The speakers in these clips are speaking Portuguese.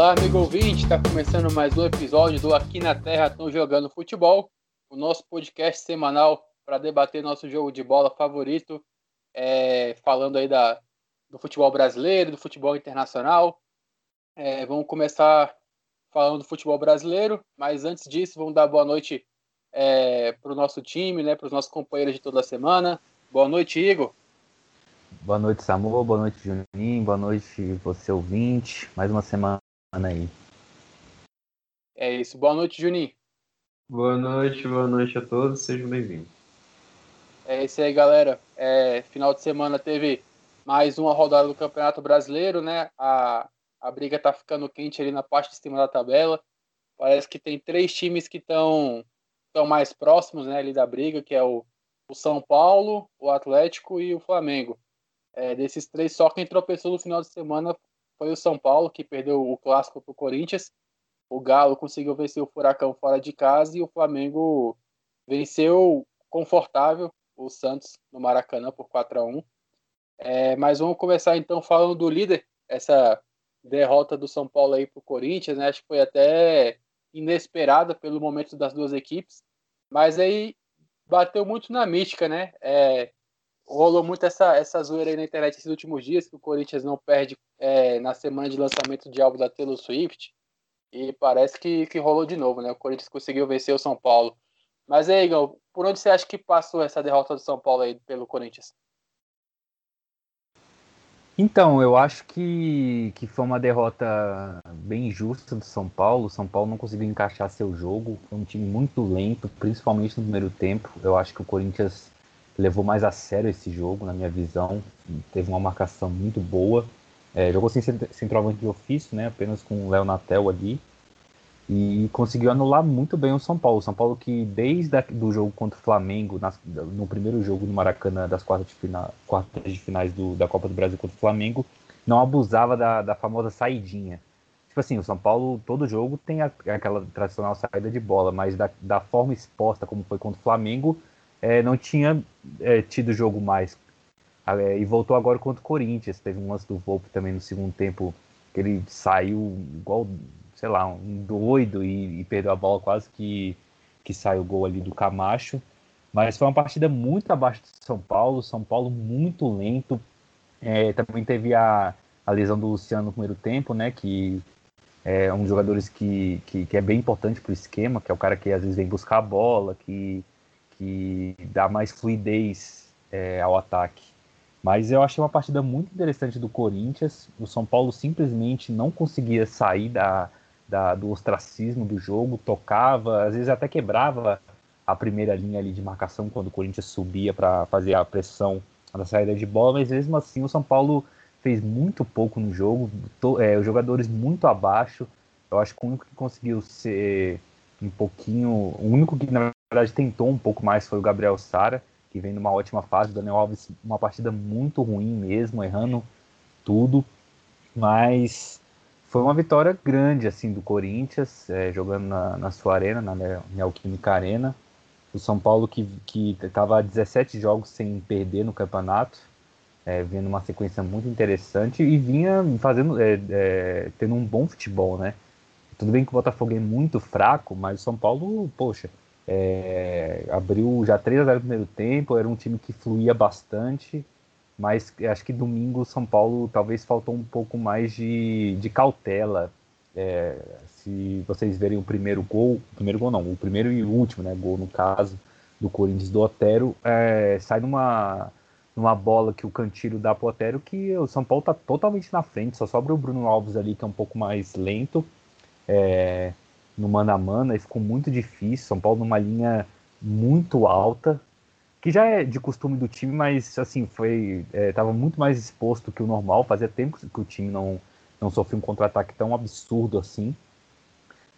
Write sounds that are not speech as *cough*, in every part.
Olá, amigo ouvinte, está começando mais um episódio do Aqui na Terra Estão Jogando Futebol, o nosso podcast semanal para debater nosso jogo de bola favorito, é, falando aí da, do futebol brasileiro, do futebol internacional. É, vamos começar falando do futebol brasileiro, mas antes disso, vamos dar boa noite é, para o nosso time, né, para os nossos companheiros de toda a semana. Boa noite, Igor. Boa noite, Samu. Boa noite, Juninho. Boa noite, você ouvinte. Mais uma semana aí. É isso. Boa noite, Juninho. Boa noite, boa noite a todos. Sejam bem-vindos. É isso aí, galera. É, final de semana teve mais uma rodada do Campeonato Brasileiro, né? A, a briga tá ficando quente ali na parte de cima da tabela. Parece que tem três times que estão mais próximos né, ali da briga, que é o, o São Paulo, o Atlético e o Flamengo. É, desses três, só quem tropeçou no final de semana foi o São Paulo, que perdeu o clássico para o Corinthians. O Galo conseguiu vencer o Furacão fora de casa e o Flamengo venceu confortável o Santos no Maracanã por 4 a 1 é, Mas vamos começar então falando do líder, essa derrota do São Paulo aí para o Corinthians, né? Acho que foi até inesperada pelo momento das duas equipes, mas aí bateu muito na mística, né? É, rolou muito essa, essa zoeira aí na internet esses últimos dias, que o Corinthians não perde é, na semana de lançamento de álbum da Taylor Swift. E parece que, que rolou de novo, né? O Corinthians conseguiu vencer o São Paulo. Mas aí, Igor, por onde você acha que passou essa derrota do São Paulo aí pelo Corinthians? Então, eu acho que, que foi uma derrota bem injusta do São Paulo. O São Paulo não conseguiu encaixar seu jogo. Foi um time muito lento, principalmente no primeiro tempo. Eu acho que o Corinthians levou mais a sério esse jogo, na minha visão. Teve uma marcação muito boa. É, jogou sem centroavante de ofício, né? Apenas com o Léo Natel ali. E conseguiu anular muito bem o São Paulo. São Paulo que desde o jogo contra o Flamengo, no primeiro jogo no Maracanã das quartas de, final, quartas de finais do, da Copa do Brasil contra o Flamengo, não abusava da, da famosa saidinha. Tipo assim, o São Paulo, todo jogo tem a, aquela tradicional saída de bola, mas da, da forma exposta como foi contra o Flamengo, é, não tinha é, tido jogo mais. É, e voltou agora contra o Corinthians. Teve um lance do Volpe também no segundo tempo, que ele saiu igual, sei lá, um doido e, e perdeu a bola quase que, que saiu o gol ali do Camacho. Mas foi uma partida muito abaixo de São Paulo, São Paulo muito lento. É, também teve a, a lesão do Luciano no primeiro tempo, né? Que é um dos jogadores que, que, que é bem importante para o esquema, que é o cara que às vezes vem buscar a bola, que que dá mais fluidez é, ao ataque. Mas eu achei uma partida muito interessante do Corinthians. O São Paulo simplesmente não conseguia sair da, da, do ostracismo do jogo, tocava, às vezes até quebrava a primeira linha ali de marcação quando o Corinthians subia para fazer a pressão da saída de bola, mas mesmo assim o São Paulo fez muito pouco no jogo, to, é, os jogadores muito abaixo. Eu acho que o único que conseguiu ser um pouquinho, o único que na verdade tentou um pouco mais foi o Gabriel Sara, que vem numa ótima fase. O Daniel Alves, uma partida muito ruim mesmo, errando tudo. Mas foi uma vitória grande assim do Corinthians, é, jogando na, na, sua arena, na Neoquímica Arena. O São Paulo que estava a 17 jogos sem perder no campeonato, é, vendo uma sequência muito interessante e vinha fazendo, é, é, tendo um bom futebol, né? Tudo bem que o Botafogo é muito fraco, mas o São Paulo, poxa, é, abriu já 3 a 0 no primeiro tempo, era um time que fluía bastante, mas acho que domingo São Paulo talvez faltou um pouco mais de, de cautela. É, se vocês verem o primeiro gol, primeiro gol não, o primeiro e o último, né, gol no caso do Corinthians do Otero, é, sai numa, numa bola que o Cantilho dá pro Otero que o São Paulo tá totalmente na frente, só sobra o Bruno Alves ali que é um pouco mais lento. É, no mano a mano, e ficou muito difícil. São Paulo numa linha muito alta, que já é de costume do time, mas assim, foi. estava é, muito mais exposto que o normal. Fazia tempo que o time não, não sofreu um contra-ataque tão absurdo assim.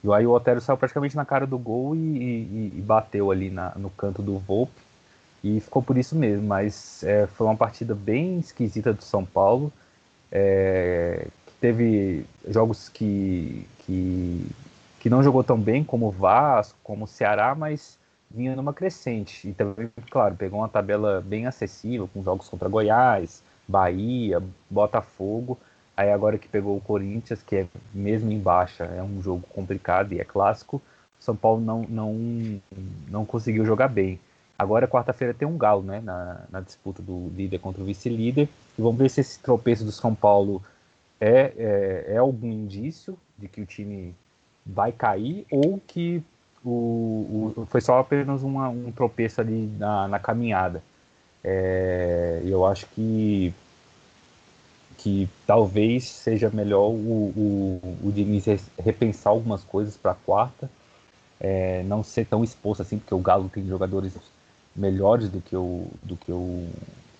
E aí o Otero saiu praticamente na cara do gol e, e, e bateu ali na, no canto do Volpe. E ficou por isso mesmo, mas é, foi uma partida bem esquisita do São Paulo. É, teve jogos que, que que não jogou tão bem como o Vasco, como o Ceará, mas vinha numa crescente. E também, claro, pegou uma tabela bem acessível, com jogos contra Goiás, Bahia, Botafogo. Aí agora que pegou o Corinthians, que é mesmo em baixa, é um jogo complicado e é clássico, São Paulo não, não, não conseguiu jogar bem. Agora, quarta-feira, tem um galo né, na, na disputa do líder contra o vice-líder. E vamos ver se esse tropeço do São Paulo é, é, é, algum indício de que o time vai cair ou que o, o foi só apenas uma, um tropeço ali na, na caminhada. É, eu acho que que talvez seja melhor o, o, o Diniz repensar algumas coisas para a quarta, é, não ser tão exposto assim, porque o Galo tem jogadores melhores do que o, do que o,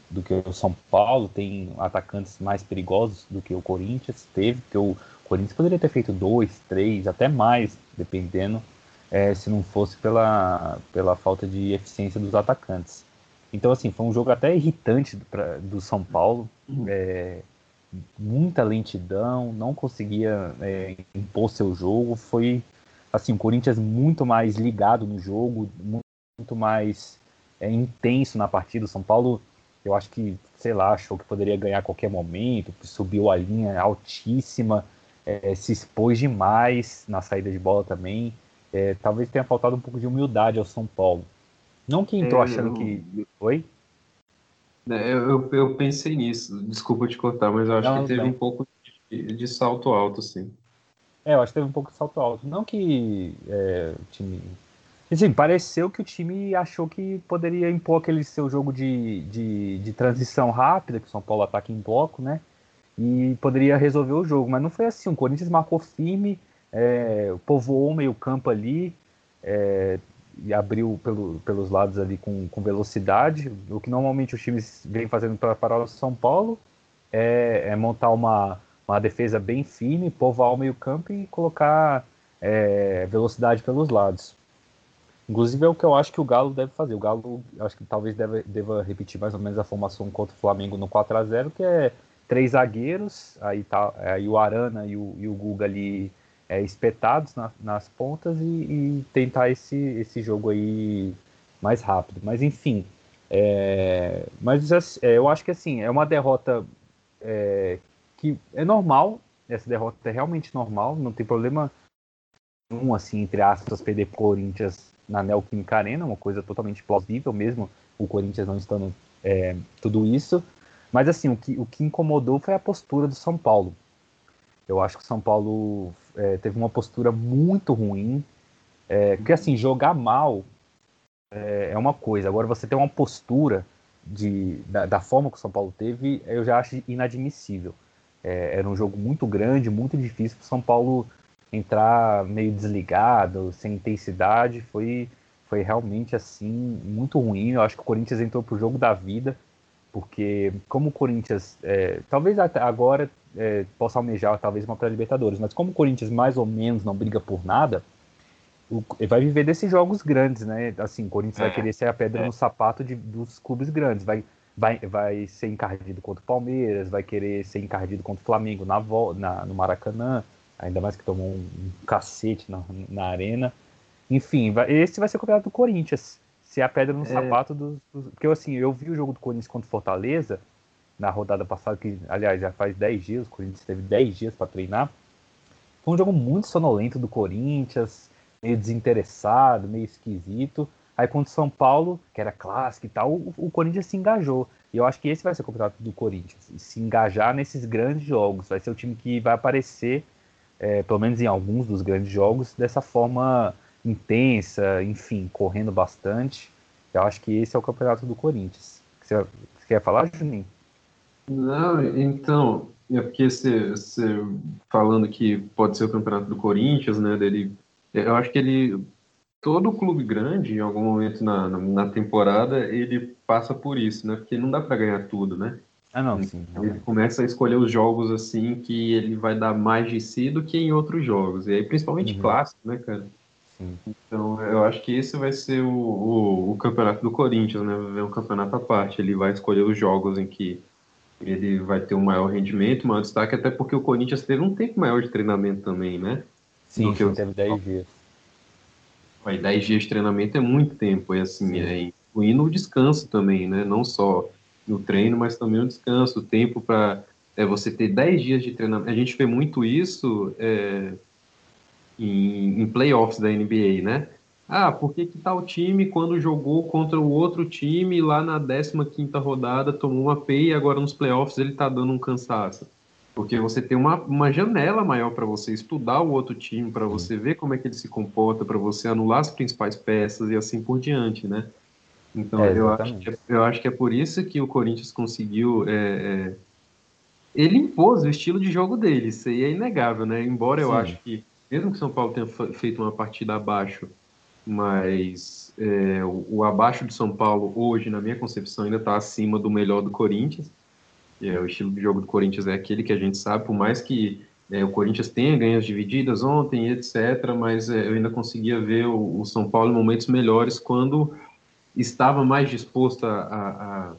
do que o São Paulo, tem atacantes mais perigosos do que o Corinthians teve, porque o Corinthians poderia ter feito dois, três, até mais, dependendo, é, se não fosse pela, pela falta de eficiência dos atacantes. Então, assim, foi um jogo até irritante pra, do São Paulo. Uhum. É, muita lentidão, não conseguia é, impor seu jogo. Foi assim, o Corinthians muito mais ligado no jogo, muito mais é, intenso na partida. O São Paulo, eu acho que, sei lá, achou que poderia ganhar a qualquer momento, subiu a linha altíssima, é, se expôs demais na saída de bola também. É, talvez tenha faltado um pouco de humildade ao São Paulo. Não que entrou é, achando eu... que. Oi? É, eu, eu pensei nisso, desculpa te cortar, mas eu acho não, que teve bem. um pouco de, de, salto alto, sim. É, eu acho que teve um pouco de salto alto. Não que é, o time. Assim, pareceu que o time achou que poderia impor aquele seu jogo de, de, de transição rápida, que o São Paulo ataca em bloco, né? E poderia resolver o jogo, mas não foi assim. O Corinthians marcou firme, é, povoou o meio-campo ali, é, e abriu pelo, pelos lados ali com, com velocidade. O que normalmente os times vêm fazendo para parar o São Paulo é, é, montar uma, uma defesa bem firme, povoar o meio-campo e colocar é, velocidade pelos lados. Inclusive é o que eu acho que o Galo deve fazer. O Galo acho que talvez deve, deva repetir mais ou menos a formação contra o Flamengo no 4 a 0 que é três zagueiros, aí tá aí o Arana e o, e o Guga ali é, espetados na, nas pontas e, e, tentar esse, esse jogo aí mais rápido. Mas enfim, é, mas é, eu acho que assim é uma derrota é, que é normal. Essa derrota é realmente normal, não tem problema um assim entre aspas perder Corinthians na Neoquímica Arena, uma coisa totalmente plausível mesmo. O Corinthians não estando é, tudo isso. Mas assim, o que, o que incomodou foi a postura do São Paulo. Eu acho que o São Paulo é, teve uma postura muito ruim. É, porque assim, jogar mal é, é, uma coisa. Agora você ter uma postura de, da, da, forma que o São Paulo teve, eu já acho inadmissível. É, era um jogo muito grande, muito difícil para o São Paulo entrar meio desligado, sem intensidade. Foi, foi realmente assim muito ruim. Eu acho que o Corinthians entrou para o jogo da vida porque como o Corinthians, é, talvez agora é, possa almejar talvez uma pré-libertadores, mas como o Corinthians mais ou menos não briga por nada, o, vai viver desses jogos grandes, né? Assim, o Corinthians é, vai querer ser a pedra é. no sapato de, dos clubes grandes, vai, vai, vai ser encardido contra o Palmeiras, vai querer ser encardido contra o Flamengo na, na no Maracanã, ainda mais que tomou um, um cacete na, na arena. Enfim, vai, esse vai ser o campeonato do Corinthians ser a pedra no é... sapato dos, dos, Porque assim, eu vi o jogo do Corinthians contra o Fortaleza na rodada passada, que aliás já faz 10 dias, o Corinthians teve 10 dias para treinar. Foi um jogo muito sonolento do Corinthians, meio desinteressado, meio esquisito. Aí contra o São Paulo, que era clássico e tal, o, o, Corinthians se engajou. E eu acho que esse vai ser o campeonato do Corinthians. Se engajar nesses grandes jogos. Vai ser o time que vai aparecer, é, pelo menos em alguns dos grandes jogos, dessa forma intensa, enfim, correndo bastante. Eu acho que esse é o campeonato do Corinthians. Você, quer falar, Juninho? Não, então, é porque você, falando que pode ser o campeonato do Corinthians, né? Dele, eu acho que ele. Todo clube grande, em algum momento na, na, na temporada, ele passa por isso, né? Porque não dá para ganhar tudo, né? Ah, não, sim. Ele começa a escolher os jogos assim que ele vai dar mais de si do que em outros jogos. E aí, principalmente uhum. clássico, né, cara? Então, eu acho que esse vai ser o, o, o, campeonato do Corinthians, né? Vai um campeonato à parte. Ele vai escolher os jogos em que ele vai ter um maior rendimento, maior destaque, até porque o Corinthians teve um tempo maior de treinamento também, né? Sim, sim teve 10 dias. Aí, 10 dias de treinamento é muito tempo, e assim, é, incluindo o descanso também, né? Não só no treino, mas também o descanso, o tempo para é você ter 10 dias de treinamento. A gente vê muito isso é, em, em playoffs da NBA, né? Ah, por que, que tal time, quando jogou contra o outro time, lá na 15 rodada, tomou uma P e agora nos playoffs ele tá dando um cansaço? Porque você tem uma, uma janela maior para você estudar o outro time, para você ver como é que ele se comporta, para você anular as principais peças e assim por diante, né? Então, é, eu, acho que, é, eu acho que é por isso que o Corinthians conseguiu. É, é, ele impôs o estilo de jogo dele, isso aí é inegável, né? Embora Sim. eu acho que, mesmo que São Paulo tenha feito uma partida abaixo mas é, o, o, abaixo do São Paulo hoje, na minha concepção, ainda está acima do melhor do Corinthians. É, o estilo de jogo do Corinthians é aquele que a gente sabe, por mais que é, o Corinthians tenha ganhas divididas ontem, etc., mas é, eu ainda conseguia ver o, o, São Paulo em momentos melhores quando estava mais disposto a, a, a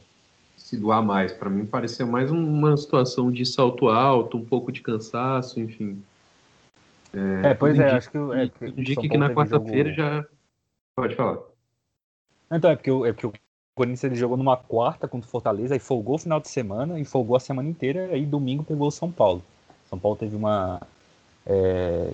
se doar mais. Para mim, parecia mais uma situação de salto alto, um pouco de cansaço, enfim. É, é pois é, acho que. É, indica que, que na quarta-feira jogo... já. Pode falar. Então, é porque, é porque o Corinthians ele jogou numa quarta contra o Fortaleza, aí folgou o final de semana e folgou a semana inteira, aí domingo pegou o São Paulo. São Paulo teve uma. É,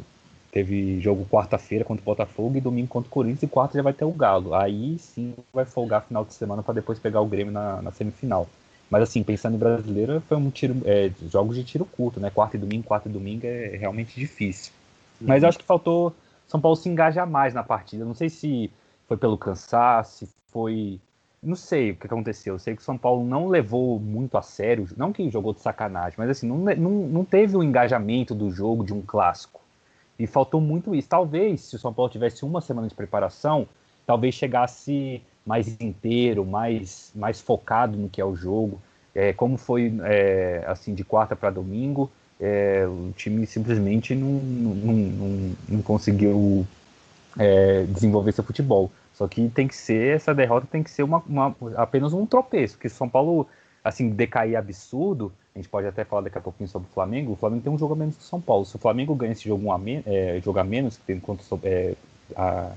teve jogo quarta-feira contra o Botafogo e domingo contra o Corinthians, e quarta já vai ter o Galo. Aí sim vai folgar final de semana para depois pegar o Grêmio na, na, semifinal. Mas assim, pensando em brasileira, foi um tiro. É, jogos de tiro curto, né? Quarta e domingo, quarta e domingo é realmente difícil. Mas eu acho que faltou São Paulo se engajar mais na partida. Não sei se foi pelo cansaço, se foi. Não sei o que aconteceu. Eu sei que o São Paulo não levou muito a sério, não que jogou de sacanagem, mas assim, não, não, não teve o engajamento do jogo de um clássico. E faltou muito isso. Talvez, se o São Paulo tivesse uma semana de preparação, talvez chegasse mais inteiro, mais, mais focado no que é o jogo. É, como foi é, assim de quarta para domingo, é, o time simplesmente não, não, não, não conseguiu é, desenvolver seu futebol. Só que tem que ser, essa derrota tem que ser uma, uma, apenas um tropeço, porque se São Paulo assim, decair absurdo, a gente pode até falar daqui a pouquinho sobre o Flamengo, o Flamengo tem um jogo a menos que o São Paulo. Se o Flamengo ganha esse jogo a, men é, jogo a menos, que tem é, a,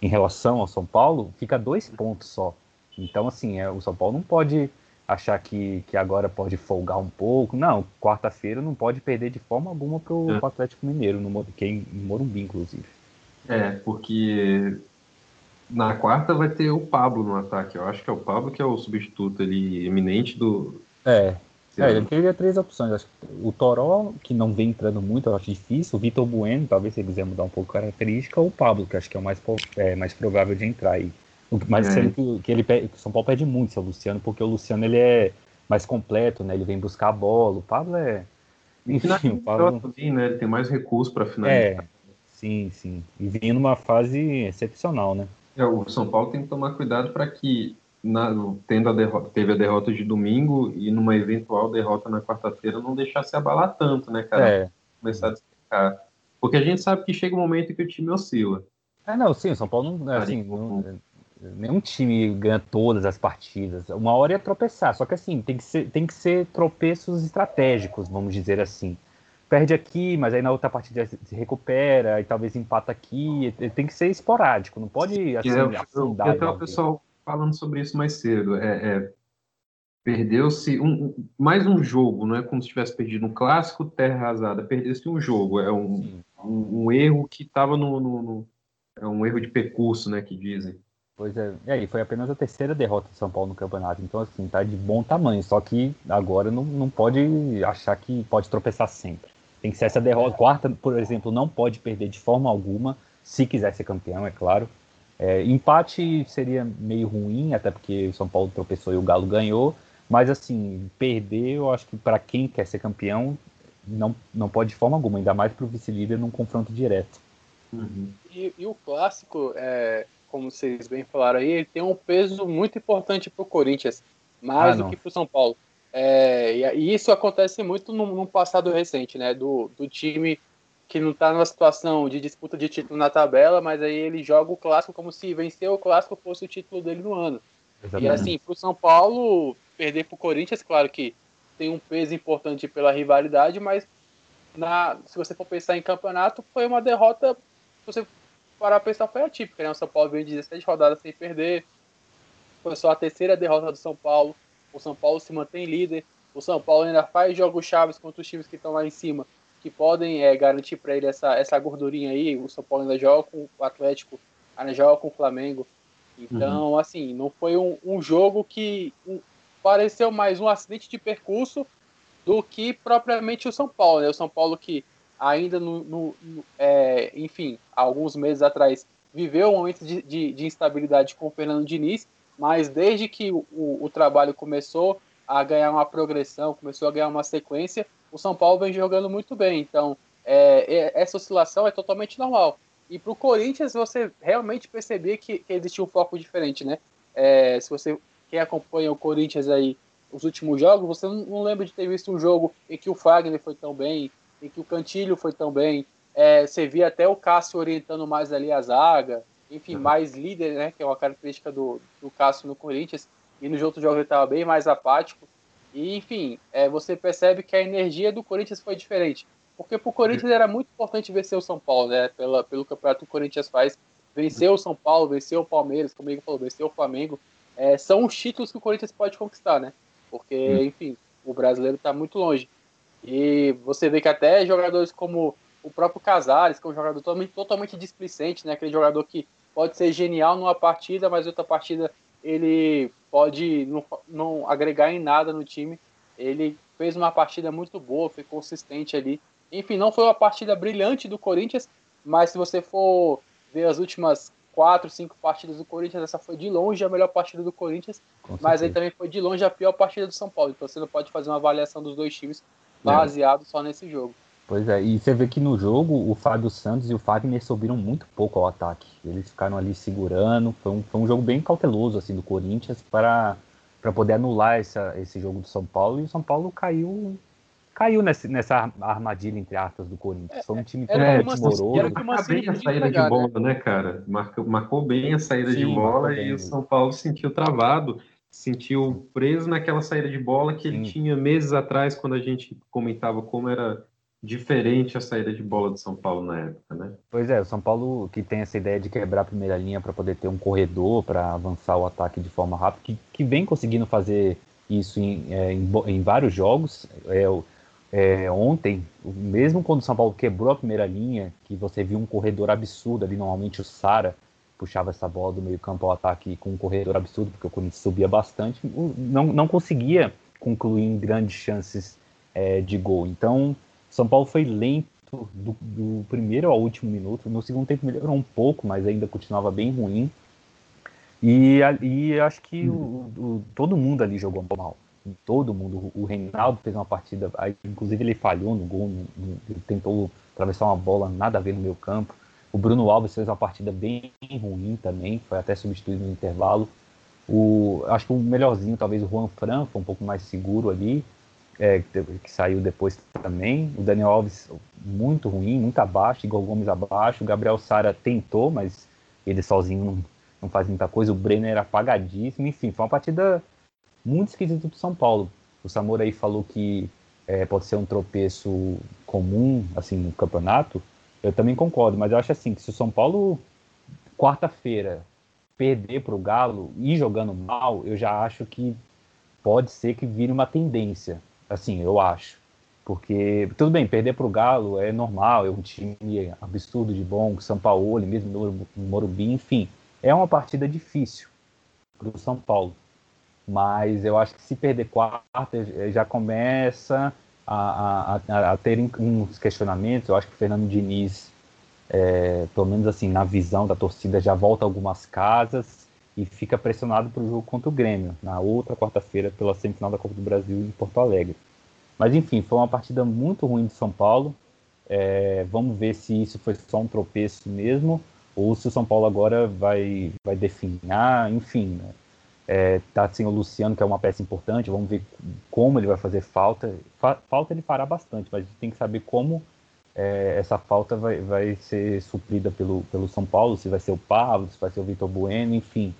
em relação ao São Paulo, fica dois pontos só. Então, assim, é, o São Paulo não pode achar que, que agora pode folgar um pouco. Não, quarta-feira não pode perder de forma alguma para o é. Atlético Mineiro, no, que é em Morumbi, inclusive. É, porque na quarta vai ter o Pablo no ataque. Eu acho que é o Pablo que é o substituto ali, eminente do. É. É, ele teria três opções. Acho que o Toró, que não vem entrando muito, eu acho difícil. O Vitor Bueno, talvez se ele quiser mudar um pouco a característica. Ou o Pablo, que acho que é o mais, é, mais provável de entrar aí. Mas é. sendo que, que ele que o São Paulo pede muito seu Luciano, porque o Luciano ele é mais completo, né? Ele vem buscar a bola. O Pablo é. Enfim, o Pablo. Também, né? Ele tem mais recursos para finalizar. É, sim, sim. E vinha numa fase excepcional, né? É, o São Paulo tem que tomar cuidado para que, na, tendo a derrota, teve a derrota de domingo e numa eventual derrota na quarta-feira, não deixar se abalar tanto, né, cara? É. Começar a destacar. Porque a gente sabe que chega um momento que o time oscila. É, não, sim, o São Paulo não, assim, não, nenhum time ganha todas as partidas. Uma hora ia tropeçar, só que assim, tem que ser, tem que ser tropeços estratégicos, vamos dizer assim. Perde aqui, mas aí na outra partida se recupera e talvez empata aqui. Tem que ser esporádico, não pode assim, é, afundar. Até o pessoal falando sobre isso mais cedo. É, é perdeu-se um, mais um jogo, não é como se tivesse perdido um clássico terra arrasada, perdeu-se um jogo, é um, um, um erro que estava no, no, no, é um erro de percurso, né, que dizem. Pois é, e aí foi apenas a terceira derrota de São Paulo no campeonato, então assim, tá de bom tamanho, só que agora não, não pode achar que pode tropeçar sempre. Tem que ser essa derrota, quarta, por exemplo, não pode perder de forma alguma, se quiser ser campeão, é claro. É, empate seria meio ruim, até porque o São Paulo tropeçou e o Galo ganhou, mas assim, perder, eu acho que para quem quer ser campeão, não, não pode de forma alguma, ainda mais para o vice-líder num confronto direto. Uhum. E, e, o clássico, é, como vocês bem falaram aí, ele tem um peso muito importante para o Corinthians, mais ah, do que para o São Paulo. É, e, isso acontece muito no, no, passado recente, né? Do, do time que não está numa situação de disputa de título na tabela, mas aí ele joga o clássico como se vencer o clássico fosse o título dele no ano. Exatamente. E assim, para o São Paulo, perder para o Corinthians, claro que tem um peso importante pela rivalidade, mas na, se você for pensar em campeonato, foi uma derrota. Se você para pensar, foi atípica, né? O São Paulo veio 17 rodadas sem perder. Foi só a terceira derrota do São Paulo. O São Paulo se mantém líder. o São Paulo ainda faz jogos chaves contra os times que estão lá em cima, que podem é, garantir para ele essa, essa gordurinha aí. O São Paulo ainda joga com o Atlético, ainda joga com o Flamengo. Então, uhum. assim, não foi um, um jogo que um, pareceu mais um acidente de percurso do que propriamente o São Paulo. Né? O São Paulo que ainda, no, no, no é, enfim, alguns meses atrás, viveu um momento de, de, de, instabilidade com o Fernando Diniz, mas desde que o, o, trabalho começou a ganhar uma progressão, começou a ganhar uma sequência, o São Paulo vem jogando muito bem. Então, é, é, essa oscilação é totalmente normal. E para o Corinthians, você realmente percebia que, que, existia um foco diferente, né? É, se você quem acompanha o Corinthians aí os últimos jogos, você não, não, lembra de ter visto um jogo em que o Fagner foi tão bem, em que o Cantilho foi tão bem. É, você via até o Cássio orientando mais ali a zaga, enfim, uhum. mais líder, né? Que é uma característica do, do Cássio no Corinthians. E nos outros jogos ele estava bem mais apático. E, enfim, é, você percebe que a energia do Corinthians foi diferente. Porque para o Corinthians era muito importante vencer o São Paulo, né? Pela, pelo campeonato que o Corinthians faz. Vencer o São Paulo, vencer o Palmeiras, como ele falou, vencer o Flamengo. É, são os títulos que o Corinthians pode conquistar, né? Porque, enfim, o brasileiro está muito longe. E você vê que até jogadores como o próprio Casares, que é um jogador totalmente, totalmente displicente, né? Aquele jogador que pode ser genial numa partida, mas outra partida ele pode não, não agregar em nada no time. Ele fez uma partida muito boa, foi consistente ali. Enfim, não foi uma partida brilhante do Corinthians, mas se você for ver as últimas quatro, cinco partidas do Corinthians, essa foi de longe a melhor partida do Corinthians, mas aí também foi de longe a pior partida do São Paulo. Então você não pode fazer uma avaliação dos dois times baseado é. só nesse jogo. Pois é, e você vê que no jogo o Fábio Santos e o Fagner subiram muito pouco ao ataque. Eles ficaram ali segurando. Foi um, foi um jogo bem cauteloso assim do Corinthians para, para poder anular essa, esse jogo do São Paulo. E o São Paulo caiu caiu nessa, nessa armadilha, entre aspas, do Corinthians. Foi um time é, totalmente moroso. Marcou bem a saída de bola, né, cara? Marcou, marcou bem a saída Sim, de bola e o São Paulo sentiu travado, sentiu preso naquela saída de bola que ele Sim. tinha meses atrás, quando a gente comentava como era diferente a saída de bola do São Paulo na época, né? Pois é, o São Paulo que tem essa ideia de quebrar a primeira linha para poder ter um corredor para avançar o ataque de forma rápida, que, que vem conseguindo fazer isso em, é, em, em vários jogos. É, é, ontem, mesmo quando o São Paulo quebrou a primeira linha, que você viu um corredor absurdo ali, normalmente o Sara puxava essa bola do meio campo ao ataque com um corredor absurdo, porque o Corinthians subia bastante, não, não conseguia concluir em grandes chances é, de gol. Então, São Paulo foi lento do, do, primeiro ao último minuto. No segundo tempo melhorou um pouco, mas ainda continuava bem ruim. E, e acho que o, o, todo mundo ali jogou mal todo mundo. O Reinaldo fez uma partida, inclusive ele falhou no gol, no, no, ele tentou atravessar uma bola nada a ver no meio campo. O Bruno Alves fez uma partida bem ruim também, foi até substituído no intervalo. O, acho que o melhorzinho, talvez o Juan Fran, foi um pouco mais seguro ali, é, que saiu depois também. O Daniel Alves muito ruim, muito abaixo, Igor Gomes abaixo. O Gabriel Sara tentou, mas ele sozinho não, não faz muita coisa. O Brenner apagadíssimo. Enfim, foi uma partida muito esquisito do São Paulo. O Samora aí falou que é, pode ser um tropeço comum assim no campeonato. Eu também concordo, mas eu acho assim que se o São Paulo quarta-feira perder para o Galo e jogando mal, eu já acho que pode ser que vire uma tendência. Assim, eu acho. Porque, tudo bem, perder para o Galo é normal, é um time absurdo de bom, São Paulo, mesmo no Morumbi, enfim. É uma partida difícil para o São Paulo mas eu acho que se perder quarta já começa a, a, a ter uns questionamentos. Eu acho que o Fernando Diniz, é, pelo menos assim, na visão da torcida, já volta algumas casas e fica pressionado para o jogo contra o Grêmio, na outra quarta-feira, pela semifinal da Copa do Brasil em Porto Alegre. Mas enfim, foi uma partida muito ruim de São Paulo. É, vamos ver se isso foi só um tropeço mesmo, ou se o São Paulo agora vai, vai definhar, enfim. Né? É, tá sem o Luciano, que é uma peça importante, vamos ver como ele vai fazer falta. Fa falta ele fará bastante, mas a gente tem que saber como é, essa falta vai, vai ser suprida pelo, pelo São Paulo, se vai ser o Pablo, se vai ser o Vitor Bueno, enfim.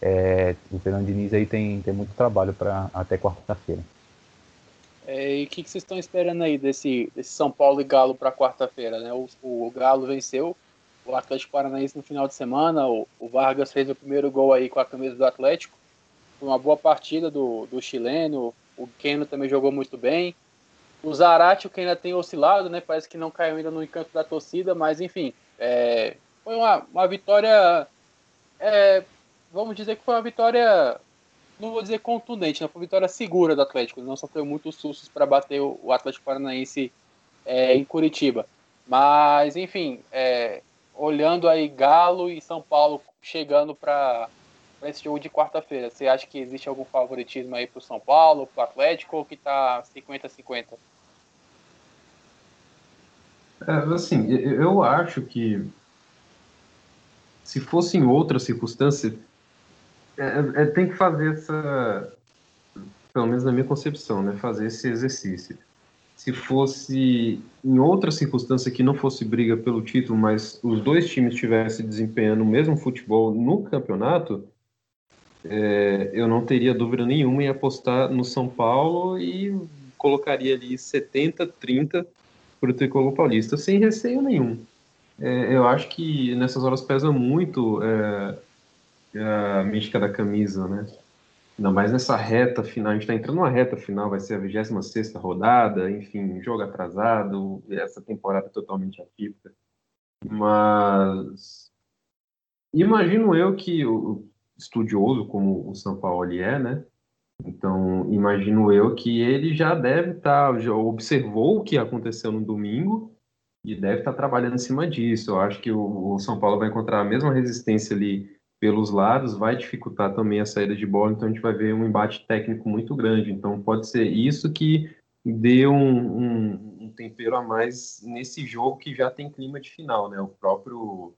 É, o Fernando Diniz aí tem, tem muito trabalho para até quarta-feira. É, e o que, que, vocês estão esperando aí desse, desse São Paulo e Galo para quarta-feira? Né? O, o Galo venceu o Atlético Paranaense no final de semana. O, o, Vargas fez o primeiro gol aí com a camisa do Atlético. Foi uma boa partida do, do chileno. o Keno também jogou muito bem. O Zarate, que ainda tem oscilado, né? Parece que não caiu ainda no encanto da torcida, mas enfim, é, foi uma, uma vitória. É, vamos dizer que foi uma vitória. Não vou dizer contundente, não foi uma vitória segura do Atlético. Não sofreu muitos sustos para bater o, o, Atlético Paranaense é, em Curitiba. Mas, enfim, é, olhando aí Galo e São Paulo chegando para esse jogo de quarta-feira, você acha que existe algum favoritismo aí para o São Paulo, para o Atlético, ou que está 50-50? É, assim, eu acho que se fosse em outra circunstância, é, é, tem que fazer essa, pelo menos na minha concepção, né, fazer esse exercício. Se fosse em outra circunstância que não fosse briga pelo título, mas os dois times estivessem desempenhando o mesmo futebol no campeonato, é, eu não teria dúvida nenhuma em apostar no São Paulo e colocaria ali 70-30 para o tricolor paulista, sem receio nenhum. É, eu acho que nessas horas pesa muito é, a mística da camisa, né? Ainda mais nessa reta final, a gente está entrando numa reta final, vai ser a 26 rodada, enfim, jogo atrasado, essa temporada totalmente atípica. Mas imagino eu que o estudioso como o São Paulo é, né? Então, imagino eu que ele já deve estar, tá, já observou o que aconteceu no domingo e deve estar tá trabalhando em cima disso. Eu acho que o, o, São Paulo vai encontrar a mesma resistência ali pelos lados, vai dificultar também a saída de bola, então a gente vai ver um embate técnico muito grande. Então, pode ser isso que dê um, um, um tempero a mais nesse jogo que já tem clima de final, né? O próprio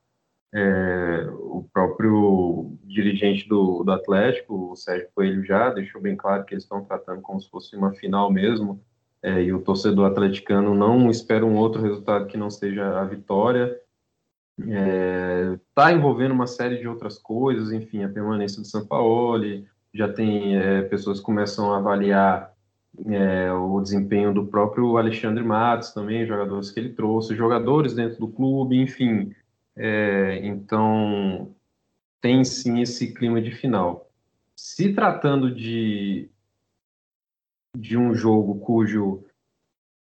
é, o próprio dirigente do, do Atlético, o Sérgio Coelho, já deixou bem claro que eles estão tratando como se fosse uma final mesmo, é, e o torcedor atleticano não espera um outro resultado que não seja a vitória. Está é, tá envolvendo uma série de outras coisas, enfim, a permanência do Sampaoli, já tem é, pessoas que começam a avaliar é, o desempenho do próprio Alexandre Matos também, jogadores que ele trouxe, jogadores dentro do clube, enfim, é, então, tem sim esse clima de final. Se tratando de, de um jogo cujo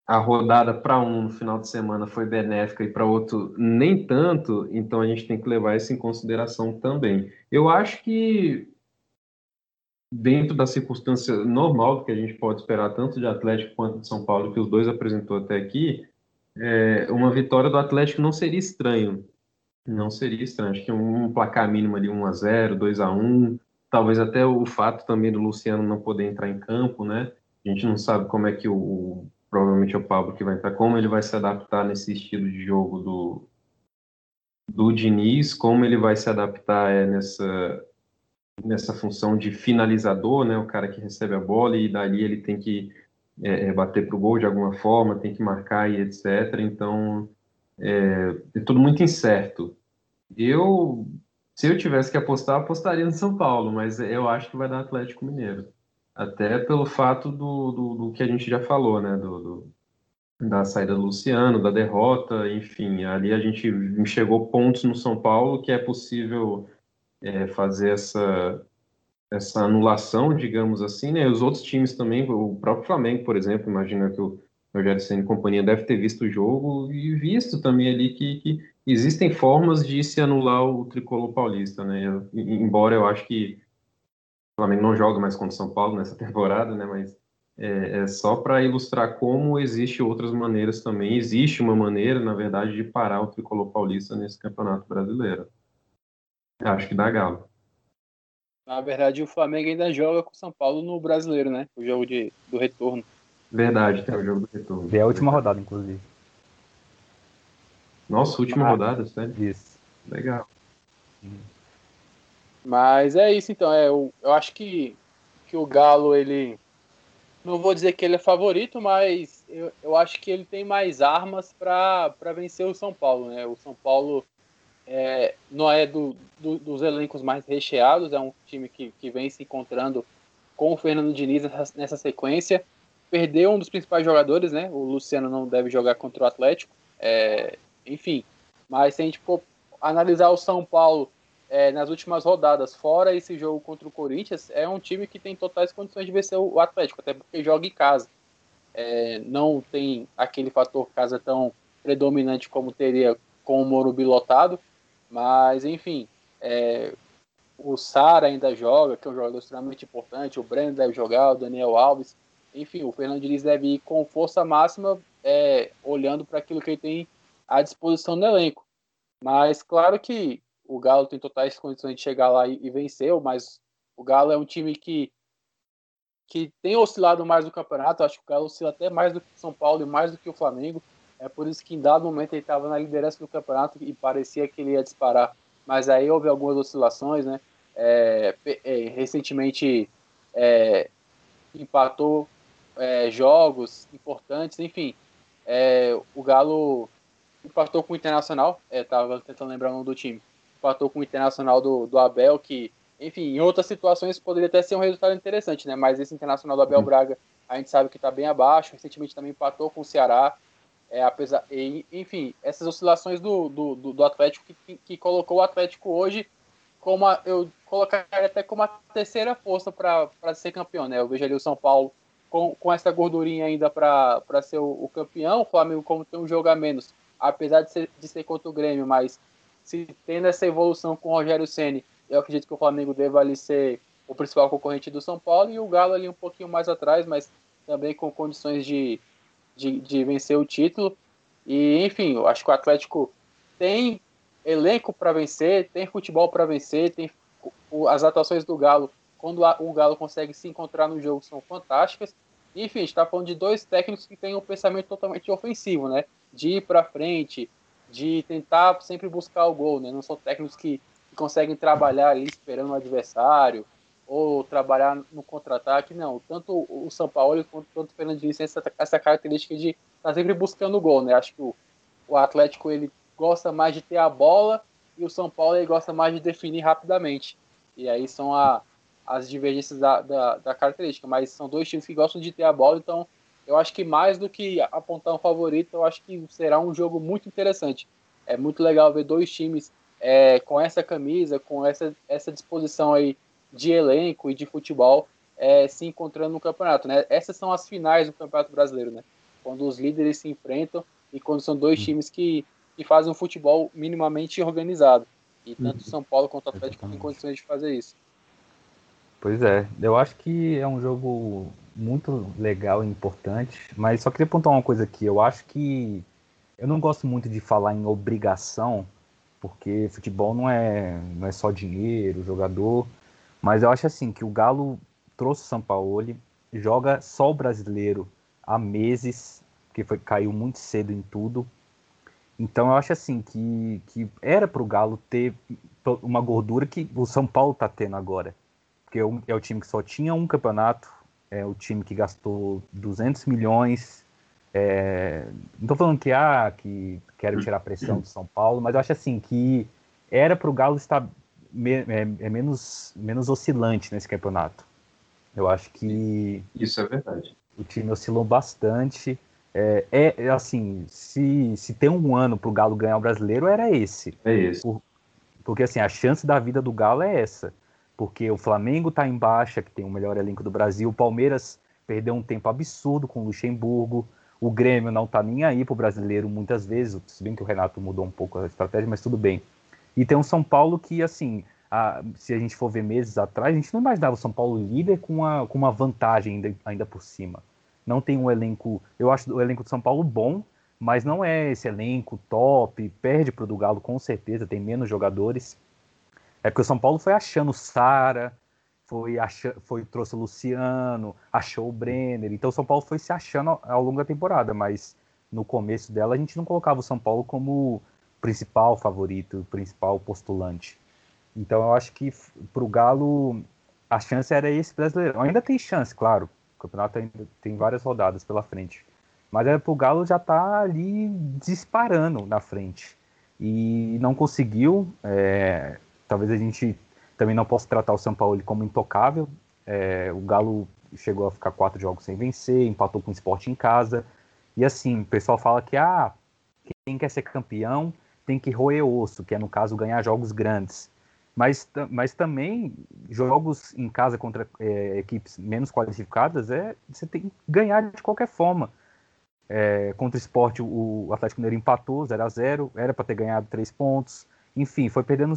a rodada para um no final de semana foi benéfica e para outro nem tanto, então a gente tem que levar isso em consideração também. Eu acho que dentro da circunstância normal que a gente pode esperar tanto de Atlético quanto de São Paulo, que os dois apresentou até aqui, é, uma vitória do Atlético não seria estranho. Não seria estranho. Acho que um placar mínimo ali 1 a 0 2 a 1 talvez até o fato também do Luciano não poder entrar em campo, né? A gente não sabe como é que o provavelmente é o Pablo que vai entrar, como ele vai se adaptar nesse estilo de jogo do do Diniz, como ele vai se adaptar é, nessa nessa função de finalizador, né? O cara que recebe a bola e dali ele tem que é, é bater para o gol de alguma forma, tem que marcar e etc. Então é, é tudo muito incerto. Eu, se eu tivesse que apostar, apostaria no São Paulo, mas eu acho que vai dar Atlético Mineiro. Até pelo fato do, do, do que a gente já falou, né? Do, do, da saída do Luciano, da derrota, enfim, ali a gente enxergou pontos no São Paulo que é possível é, fazer essa, essa anulação, digamos assim, né? Os outros times também, o próprio Flamengo, por exemplo, imagina que o Rogério Senna e companhia deve ter visto o jogo e visto também ali que, que existem formas de se anular o tricolor paulista, né? Embora eu acho que o Flamengo não joga mais contra o São Paulo nessa *laughs* temporada, né? Mas é, é só para ilustrar como existe outras maneiras também. Existe uma maneira, na verdade, de parar o tricolor paulista nesse campeonato brasileiro. Acho que dá galo. Na verdade, o Flamengo ainda joga com o São Paulo no brasileiro, né? O jogo de, do retorno. Verdade, tem o jogo do retorno. É a última rodada, inclusive. Nossa, última ah, rodada, sério? Isso. Legal. Mas é isso então, é, eu, eu acho que, que o Galo, ele. Não vou dizer que ele é favorito, mas eu, eu acho que ele tem mais armas para vencer o São Paulo, né? O São Paulo é, não é do, do, dos elencos mais recheados, é um time que, que vem se encontrando com o Fernando Diniz nessa, nessa sequência perdeu um dos principais jogadores, né? O Luciano não deve jogar contra o Atlético. É, enfim, mas se a gente for analisar o São Paulo é, nas últimas rodadas, fora esse jogo contra o Corinthians, é um time que tem totais condições de vencer o Atlético, até porque joga em casa. É, não tem aquele fator casa tão predominante como teria com o Morumbi lotado, mas enfim, é, o Sara ainda joga, que é um jogador extremamente importante, o Breno deve jogar, o Daniel Alves, enfim, o Fernando Diniz deve ir com força máxima, é, olhando para aquilo que ele tem à disposição no elenco. Mas claro que o Galo tem totais condições de chegar lá e, e vencer, mas o Galo é um time que que tem oscilado mais no campeonato. Acho que o Galo oscila até mais do que o São Paulo e mais do que o Flamengo. É por isso que em dado momento ele estava na liderança do campeonato e parecia que ele ia disparar. Mas aí houve algumas oscilações, né? É, é, recentemente é, empatou é, jogos importantes, enfim. É, o Galo empatou com o Internacional, estava é, tentando lembrar o nome do time. Empatou com o Internacional do, do Abel, que enfim, em outras situações poderia até ser um resultado interessante, né? Mas esse Internacional do Abel uhum. Braga, a gente sabe que está bem abaixo. Recentemente também empatou com o Ceará. É, apesar, e, enfim, essas oscilações do, do, do Atlético que, que colocou o Atlético hoje como a, eu colocaria até como a terceira força para ser campeão, né? Eu vejo ali o São Paulo com, com essa gordurinha ainda para ser o, o, campeão, o Flamengo como tem um jogo a menos, apesar de ser, de ser contra o Grêmio, mas se tendo essa evolução com o Rogério Ceni eu acredito que o Flamengo deva ali ser o principal concorrente do São Paulo e o Galo ali um pouquinho mais atrás, mas também com condições de, de, de vencer o título. E, enfim, eu acho que o Atlético tem elenco para vencer, tem futebol para vencer, tem as atuações do Galo, quando o Galo consegue se encontrar no jogo, são fantásticas. Enfim, está falando de dois técnicos que têm um pensamento totalmente ofensivo, né? De ir para frente, de tentar sempre buscar o gol, né? Não são técnicos que conseguem trabalhar ali esperando o adversário ou trabalhar no contra-ataque. Não, tanto o São Paulo quanto, quanto o Fernandinho tem essa, essa característica de estar tá sempre buscando o gol, né? Acho que o, o Atlético ele gosta mais de ter a bola e o São Paulo ele gosta mais de definir rapidamente. E aí são a, as divergências da, da, da, característica. Mas são dois times que gostam de ter a bola, então eu acho que mais do que apontar um favorito, eu acho que será um jogo muito interessante. É muito legal ver dois times é, com essa camisa, com essa, essa disposição aí de elenco e de futebol, é, se encontrando no campeonato, né? Essas são as finais do Campeonato Brasileiro, né? Quando os líderes se enfrentam e quando são dois hum. times que, que fazem um futebol minimamente organizado. E tanto uhum. São Paulo quanto o Atlético têm condições de fazer isso. Pois é, eu acho que é um jogo muito legal e importante, mas só queria apontar uma coisa aqui. Eu acho que eu não gosto muito de falar em obrigação, porque futebol não é, não é só dinheiro, jogador, mas eu acho assim que o Galo trouxe o Sampaoli, joga só o brasileiro há meses, que foi, caiu muito cedo em tudo. Então eu acho assim que, que era para o Galo ter uma gordura que o São Paulo está tendo agora. Porque é, é o time que só tinha um campeonato, é o time que gastou 200 milhões é, não estou falando que, ah, que quero tirar a pressão do São Paulo, mas eu acho assim que era para o Galo estar me, é, é, menos, menos oscilante nesse campeonato. Eu acho que. Isso é verdade. O time oscilou bastante. É, é, é assim, se, se tem um ano para o Galo ganhar o brasileiro, era esse. É esse. Por, porque assim, a chance da vida do Galo é essa. Porque o Flamengo está em baixa, que tem o melhor elenco do Brasil, o Palmeiras perdeu um tempo absurdo com o Luxemburgo. O Grêmio não tá nem aí pro brasileiro muitas vezes, se bem que o Renato mudou um pouco a estratégia, mas tudo bem. E tem um São Paulo que, assim, a, se a gente for ver meses atrás, a gente não imaginava o São Paulo líder com uma, com uma vantagem ainda, ainda por cima. Não tem um elenco, eu acho o elenco de São Paulo bom, mas não é esse elenco top, perde pro do Galo com certeza, tem menos jogadores. É porque o São Paulo foi achando Sara, foi, achando, foi trouxe o Luciano, achou o Brenner. Então o São Paulo foi se achando ao longo da temporada, mas no começo dela a gente não colocava o São Paulo como principal favorito, principal postulante. Então eu acho que para o Galo a chance era esse brasileiro. Ainda tem chance, claro. O campeonato ainda tem várias rodadas pela frente. Mas é para o Galo já tá ali disparando na frente. E não conseguiu. É, talvez a gente também não posso tratar o São Paulo como intocável. É, o Galo chegou a ficar quatro jogos sem vencer, empatou com o esporte em casa. E assim, o pessoal fala que ah, quem quer ser campeão tem que roer osso, que é no caso ganhar jogos grandes. Mas, mas também jogos em casa contra é, equipes menos qualificadas é você tem que ganhar de qualquer forma. É, contra o esporte, o Atlético Mineiro empatou 0 a 0 era para ter ganhado três pontos. Enfim, foi perdendo,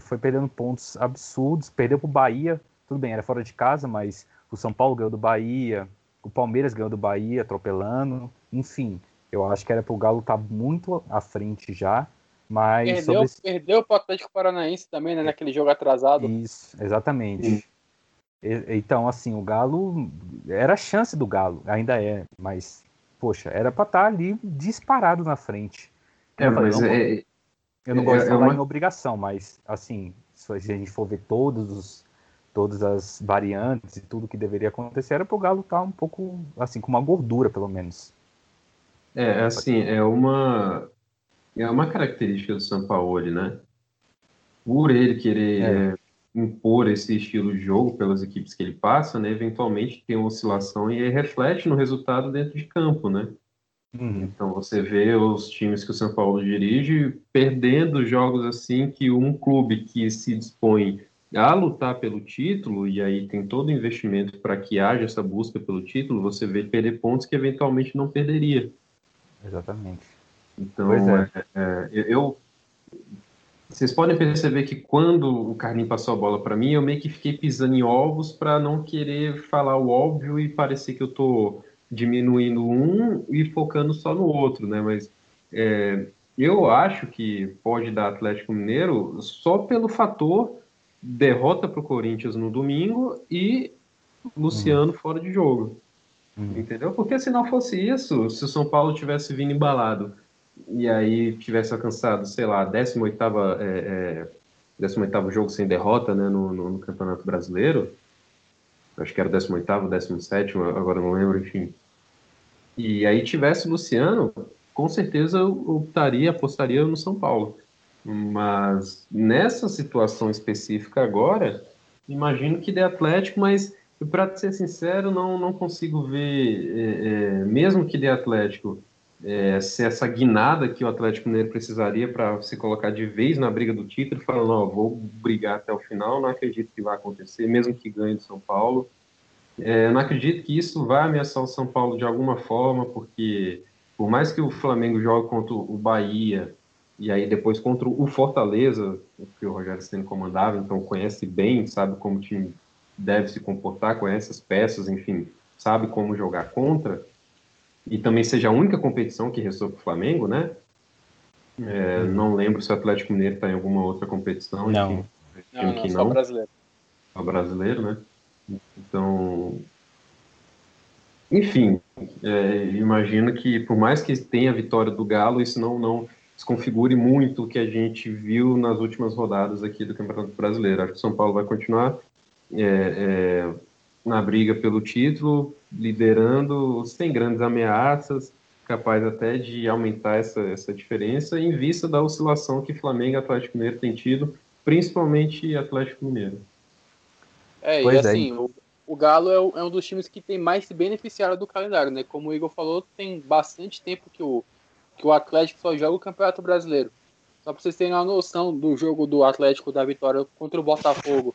foi, perdendo pontos absurdos, perdeu para o Bahia, tudo bem, era fora de casa, mas o São Paulo ganhou do Bahia, o Palmeiras ganhou do Bahia, atropelando, enfim, eu acho que era para o Galo estar tá muito à frente já, mas perdeu, esse... perdeu para o Atlético Paranaense também, né, naquele jogo atrasado. Isso, exatamente. E, então, assim, o Galo era a chance do Galo, ainda é, mas poxa, era para estar tá ali disparado na frente. É, mas é, eu não gosto é, de falar uma... em obrigação, mas assim, se a gente for ver todos os, todas as variantes e tudo que deveria acontecer, era para o Galo estar tá um pouco, assim, com uma gordura, pelo menos. É, assim, é uma, é uma característica do São Paulo, né? Por ele querer é. impor esse estilo de jogo pelas equipes que ele passa, né? Eventualmente tem uma oscilação e reflete no resultado dentro de campo, né? Uhum. Então você vê os times que o São Paulo dirige perdendo jogos assim que um clube que se dispõe a lutar pelo título, e aí tem todo o investimento para que haja essa busca pelo título, você vê perder pontos que eventualmente não perderia. Exatamente. Então, é. É, é, eu. Vocês podem perceber que quando o Carlinhos passou a bola para mim, eu meio que fiquei pisando em ovos para não querer falar o óbvio e parecer que eu estou diminuindo um e focando só no outro, né? Mas é, eu acho que pode dar Atlético Mineiro só pelo fator derrota para o Corinthians no domingo e Luciano uhum. fora de jogo. Uhum. Entendeu? Porque se não fosse isso, se o São Paulo tivesse vindo embalado e aí tivesse alcançado, sei lá, 18 é, é, 18 jogo sem derrota né, no, no, no Campeonato Brasileiro, acho que era 18º, 17 agora não lembro, enfim. E aí tivesse Luciano, com certeza eu optaria, apostaria no São Paulo. Mas nessa situação específica agora, imagino que dê Atlético, mas para ser sincero, não, não consigo ver, é, é, mesmo que dê Atlético, é, se essa guinada que o Atlético Mineiro precisaria para se colocar de vez na briga do título, falando, ó, vou brigar até o final, não acredito que vai acontecer, mesmo que ganhe do São Paulo. É, não acredito que isso vá ameaçar o São Paulo de alguma forma, porque por mais que o Flamengo jogue contra o Bahia e aí depois contra o Fortaleza, que o Rogério Senna comandava, então conhece bem, sabe como o time deve se comportar, conhece as peças, enfim, sabe como jogar contra e também seja a única competição que restou para o Flamengo, né? É, uhum. não lembro se o Atlético Mineiro está em alguma outra competição. Não, enfim, não, não, que não. Só brasileiro. Só brasileiro, né? Então, enfim, é, imagino que por mais que tenha a vitória do Galo, isso não, não desconfigure muito o que a gente viu nas últimas rodadas aqui do Campeonato Brasileiro. Acho que o São Paulo vai continuar é, é, na briga pelo título, liderando, sem grandes ameaças, capaz até de aumentar essa, essa diferença em vista da oscilação que Flamengo e Atlético Mineiro têm tido, principalmente Atlético Mineiro. É, pois e é. assim. O, o, Galo é, o, é, um dos times que tem mais se beneficiado do calendário, né? Como o Igor falou, tem bastante tempo que o, que o Atlético só joga o Campeonato Brasileiro. Só para vocês terem uma noção do jogo do Atlético da vitória contra o Botafogo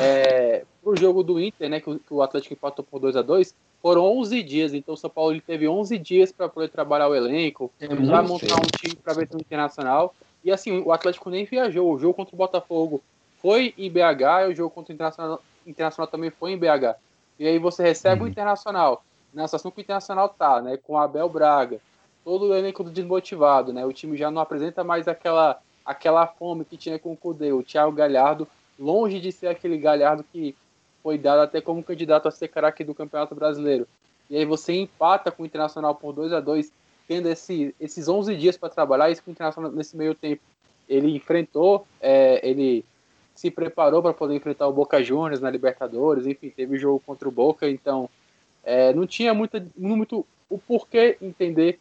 é, pro jogo do Inter, né, que o, o Atlético empatou por 2 a 2 foram 11 dias, então o São Paulo ele teve 11 dias para poder trabalhar o elenco, é para montar um time para ver no internacional. E assim, o Atlético nem viajou. O jogo contra o Botafogo foi em BH e o jogo contra o Internacional, Internacional também foi em BH. E aí você recebe uhum. o Internacional. Na situação que o Internacional tá, né, com Abel Braga, todo o elenco desmotivado, né? O time já não apresenta mais aquela aquela fome que tinha com o Cudê, o Thiago Galhardo longe de ser aquele Galhardo que foi dado até como candidato a ser craque do Campeonato Brasileiro. E aí você empata com o Internacional por 2 a 2 tendo esse, esses 11 dias para trabalhar, isso que o Internacional nesse meio tempo ele enfrentou, é, ele se preparou para poder enfrentar o Boca Juniors na Libertadores, enfim, teve jogo contra o Boca, então é, não tinha muita, muito o porquê entender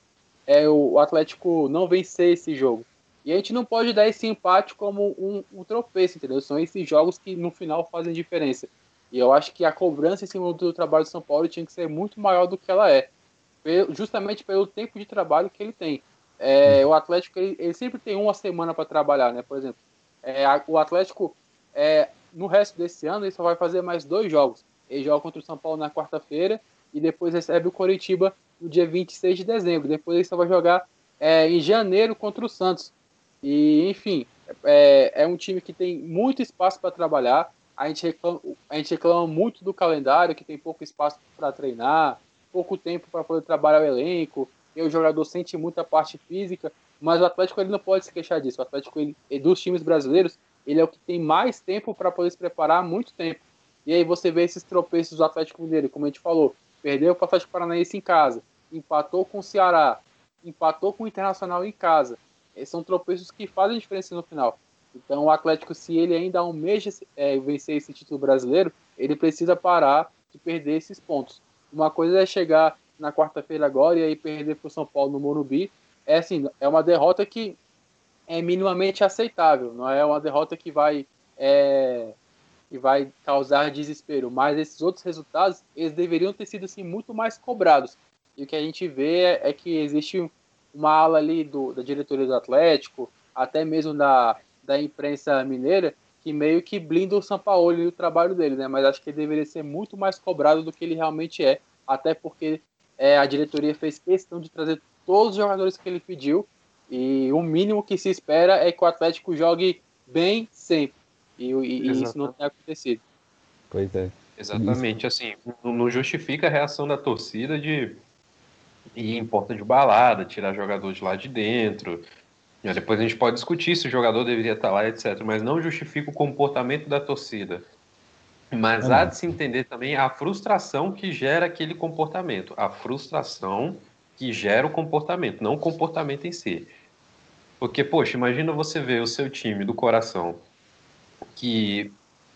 é, o Atlético não vencer esse jogo. E a gente não pode dar esse empate como um, um tropeço, entendeu? São esses jogos que no final fazem diferença. E eu acho que a cobrança em cima do trabalho do São Paulo tinha que ser muito maior do que ela é, justamente pelo tempo de trabalho que ele tem. É, o Atlético ele, ele, sempre tem uma semana para trabalhar, né? Por exemplo, É, o Atlético, é, no resto desse ano, ele só vai fazer mais dois jogos. Ele joga contra o São Paulo na quarta-feira e depois recebe o Coritiba no dia 26 de dezembro. Depois ele só vai jogar é, em janeiro contra o Santos. E, enfim, é, é um time que tem muito espaço para trabalhar. A gente, reclama, a gente reclama muito do calendário, que tem pouco espaço para treinar, pouco tempo para poder trabalhar o elenco, e o jogador sente muita parte física, mas o Atlético ele não pode se queixar disso. O Atlético, ele, dos times brasileiros, ele é o que tem mais tempo para poder se preparar muito tempo. E aí você vê esses tropeços do Atlético Mineiro, como a gente falou, perdeu o Atlético Paranaense em casa, empatou com o Ceará, empatou com o Internacional em casa. Esses são tropeços que fazem diferença no final. Então o Atlético, se ele ainda almeja é, vencer esse título brasileiro, ele precisa parar de perder esses pontos. Uma coisa é chegar na quarta-feira agora e aí perder para o São Paulo no Morumbi. É assim, é uma derrota que é minimamente aceitável, não é uma derrota que vai é, que vai causar desespero, mas esses outros resultados eles deveriam ter sido assim muito mais cobrados. E o que a gente vê é, é que existe uma ala ali do, da diretoria do Atlético, até mesmo da, da imprensa mineira, que meio que blinda o Sampaoli e o trabalho dele, né? Mas acho que ele deveria ser muito mais cobrado do que ele realmente é, até porque é, a diretoria fez questão de trazer todos os jogadores que ele pediu e o mínimo que se espera é que o Atlético jogue bem sempre. E, e, e isso não tem acontecido. Pois é. Exatamente, assim, não justifica a reação da torcida de ir em porta de balada, tirar jogador de lá de dentro. Depois a gente pode discutir se o jogador deveria estar lá, etc. Mas não justifica o comportamento da torcida. Mas há de se entender também a frustração que gera aquele comportamento. A frustração que gera o comportamento, não o comportamento em si. Porque, poxa, imagina você ver o seu time do coração, que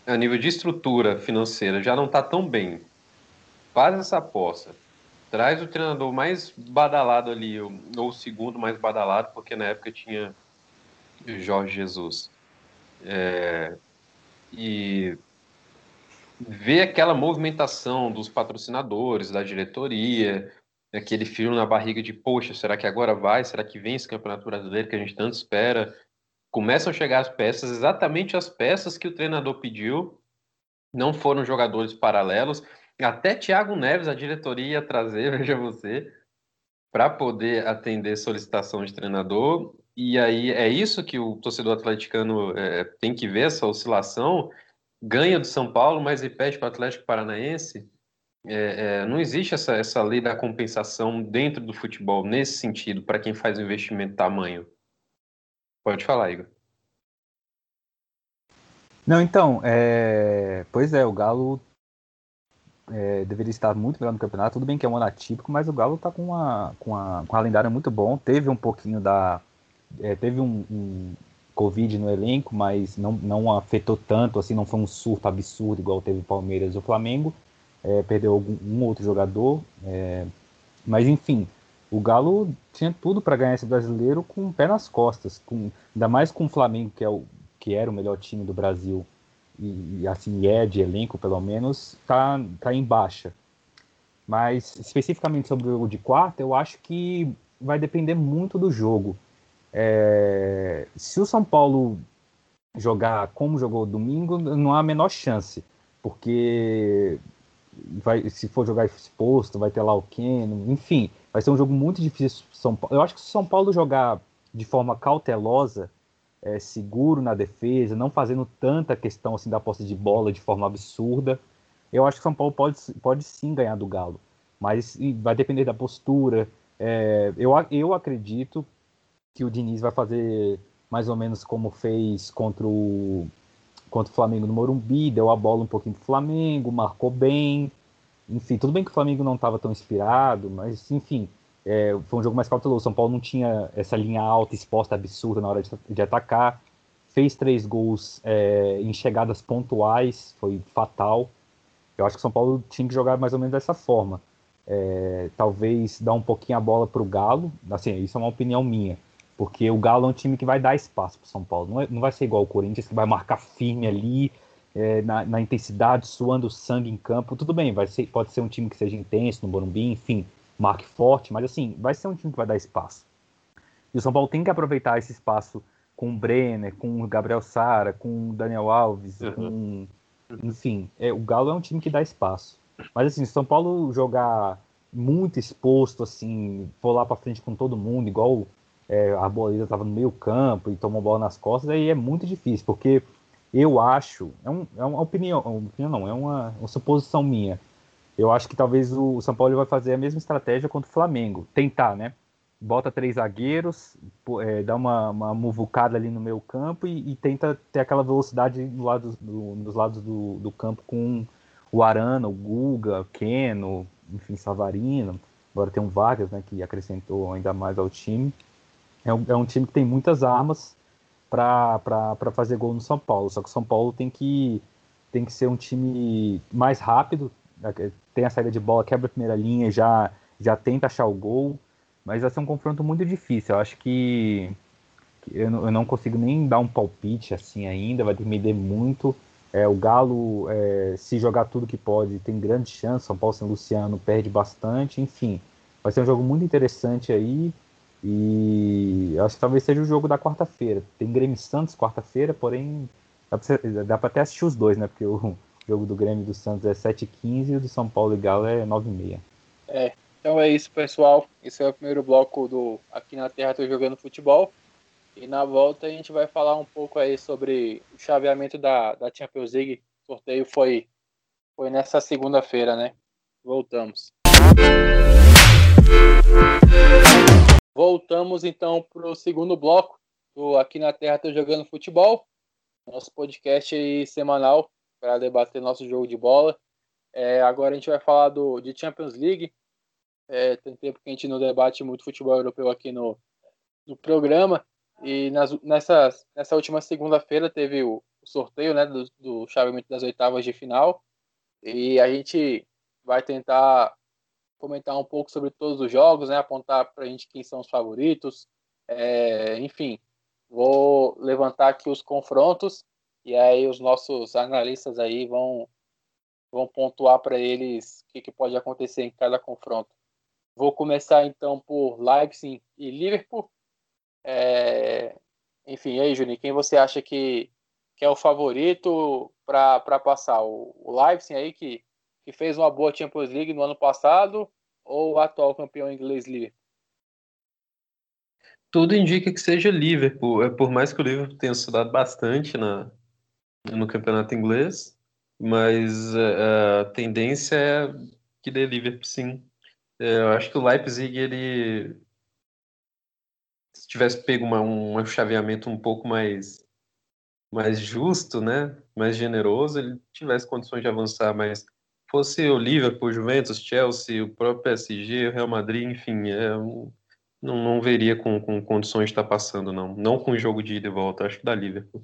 a nível de estrutura financeira já não está tão bem. Faz essa aposta. Traz o treinador mais badalado ali, ou o segundo mais badalado, porque na época tinha Jorge Jesus. É, e ver aquela movimentação dos patrocinadores, da diretoria, aquele frio na barriga de, poxa, será que agora vai? Será que vem esse Campeonato Brasileiro que a gente tanto espera? Começam a chegar as peças, exatamente as peças que o treinador pediu, não foram jogadores paralelos. Até Thiago Neves, a diretoria ia trazer, *laughs* veja você, para poder atender solicitação de treinador. E aí é isso que o torcedor atleticano é, tem que ver, essa oscilação ganha do São Paulo, mas repete para o Atlético Paranaense. É, é, não existe essa, essa lei da compensação dentro do futebol, nesse sentido, para quem faz um investimento tamanho. Pode falar, Igor. Não, então, é... pois é, o Galo é, deveria estar muito melhor no campeonato. Tudo bem que é um ano atípico, mas o Galo está com uma, com, uma, com uma lendária muito bom. Teve um pouquinho da. É, teve um, um, Covid no elenco, mas não, não afetou tanto, assim, não foi um surto absurdo igual teve o Palmeiras ou o Flamengo. É, perdeu algum, um outro jogador, é, mas enfim, o Galo tinha tudo para ganhar esse brasileiro com o pé nas costas, com, ainda mais com o Flamengo, que, é o, que era o melhor time do Brasil, e, e assim é de elenco pelo menos, tá, tá em baixa. Mas especificamente sobre o de quarta, eu acho que vai depender muito do jogo. É, se o São Paulo jogar como jogou domingo, não há a menor chance, porque vai, se for jogar exposto, vai ter lá o Keno, enfim, vai ser um jogo muito difícil São Paulo. Eu acho que se o São Paulo jogar de forma cautelosa, é, seguro na defesa, não fazendo tanta questão assim da posse de bola de forma absurda, eu acho que o São Paulo pode, pode sim ganhar do Galo, mas vai depender da postura. É, eu, eu acredito que o Diniz vai fazer mais ou menos como fez contra o, contra o Flamengo no Morumbi, deu a bola um pouquinho pro Flamengo, marcou bem. Enfim, tudo bem que o Flamengo não estava tão inspirado, mas enfim, é, foi um jogo mais cauteloso. São Paulo não tinha essa linha alta exposta absurda na hora de, de atacar. Fez três gols é, em chegadas pontuais, foi fatal. Eu acho que São Paulo tinha que jogar mais ou menos dessa forma. É, talvez dar um pouquinho a bola para o Galo, assim, isso é uma opinião minha. Porque o Galo é um time que vai dar espaço para São Paulo. Não, é, não vai ser igual o Corinthians, que vai marcar firme ali, é, na, na, intensidade, suando sangue em campo. Tudo bem, vai ser, pode ser um time que seja intenso no Morumbi, enfim, marque forte, mas assim, vai ser um time que vai dar espaço. E o São Paulo tem que aproveitar esse espaço com o Brenner, com o Gabriel Sara, com o Daniel Alves, uhum. com, enfim, é, o Galo é um time que dá espaço. Mas assim, São Paulo jogar muito exposto, assim, for lá para frente com todo mundo, igual é, a Bolívia estava no meio campo e tomou bola nas costas, aí é muito difícil, porque eu acho, é, um, é uma opinião, opinião não, é uma, uma, suposição minha. Eu acho que talvez o São Paulo vai fazer a mesma estratégia contra o Flamengo, tentar, né? Bota três zagueiros, é, dá uma, uma muvucada ali no meio campo e, e tenta ter aquela velocidade do lado, do, lados do, do campo com o Arana, o Guga, o Keno, enfim, Savarino. Agora tem um Vargas, né, que acrescentou ainda mais ao time. É um, é um time que tem muitas armas para fazer gol no São Paulo. Só que o São Paulo tem que, tem que ser um time mais rápido, né, tem a saída de bola, quebra a primeira linha, já, já tenta achar o gol. Mas vai ser um confronto muito difícil. Eu acho que, que eu, não, consigo nem dar um palpite assim ainda, vai depender muito. É, o Galo, é, se jogar tudo que pode, tem grande chance. São Paulo sem Luciano perde bastante. Enfim, vai ser um jogo muito interessante aí. E acho que talvez seja o jogo da quarta-feira. Tem Grêmio Santos quarta-feira, porém dá para até assistir os dois, né? Porque o jogo do Grêmio do Santos é 7h15 e o do São Paulo e Galo é 9h30. É, então é isso, pessoal. Esse é o primeiro bloco do Aqui na Terra Tô Jogando Futebol. E na volta a gente vai falar um pouco aí sobre o chaveamento da, da Champions League. O sorteio foi, foi nessa segunda-feira, né? Voltamos. Voltamos então para o segundo bloco do Aqui na Terra Tô Jogando Futebol, nosso podcast semanal para debater nosso jogo de bola. É, agora a gente vai falar do, de Champions League. É, tem tempo que a gente não debate muito futebol europeu aqui no, no programa. E nas, nessa, última segunda-feira teve o, o, sorteio né, do, do chaveamento das oitavas de final. E a gente vai tentar comentar um pouco sobre todos os jogos, né? Apontar para a gente quem são os favoritos. É, enfim, vou levantar aqui os confrontos e aí os nossos analistas aí vão vão pontuar para eles o que, que, pode acontecer em cada confronto. Vou começar então por Leipzig e Liverpool. É, enfim, aí, Juninho, quem você acha que, que é o favorito para passar? O, Leipzig aí que que fez uma boa Champions League no ano passado, ou o atual campeão inglês Liverpool? Tudo indica que seja Liverpool. É por mais que o Liverpool tenha estudado bastante na, no campeonato inglês, mas é, a tendência é que dê Liverpool sim. É, eu acho que o Leipzig ele se tivesse pego uma, um chaveamento um pouco mais mais justo, né, mais generoso, ele tivesse condições de avançar, mas fosse o Liverpool, Juventus, Chelsea, o próprio PSG, o Real Madrid, enfim, é, não, não veria com, com condições de estar passando, não. Não com o jogo de ida e volta, acho que da Liverpool.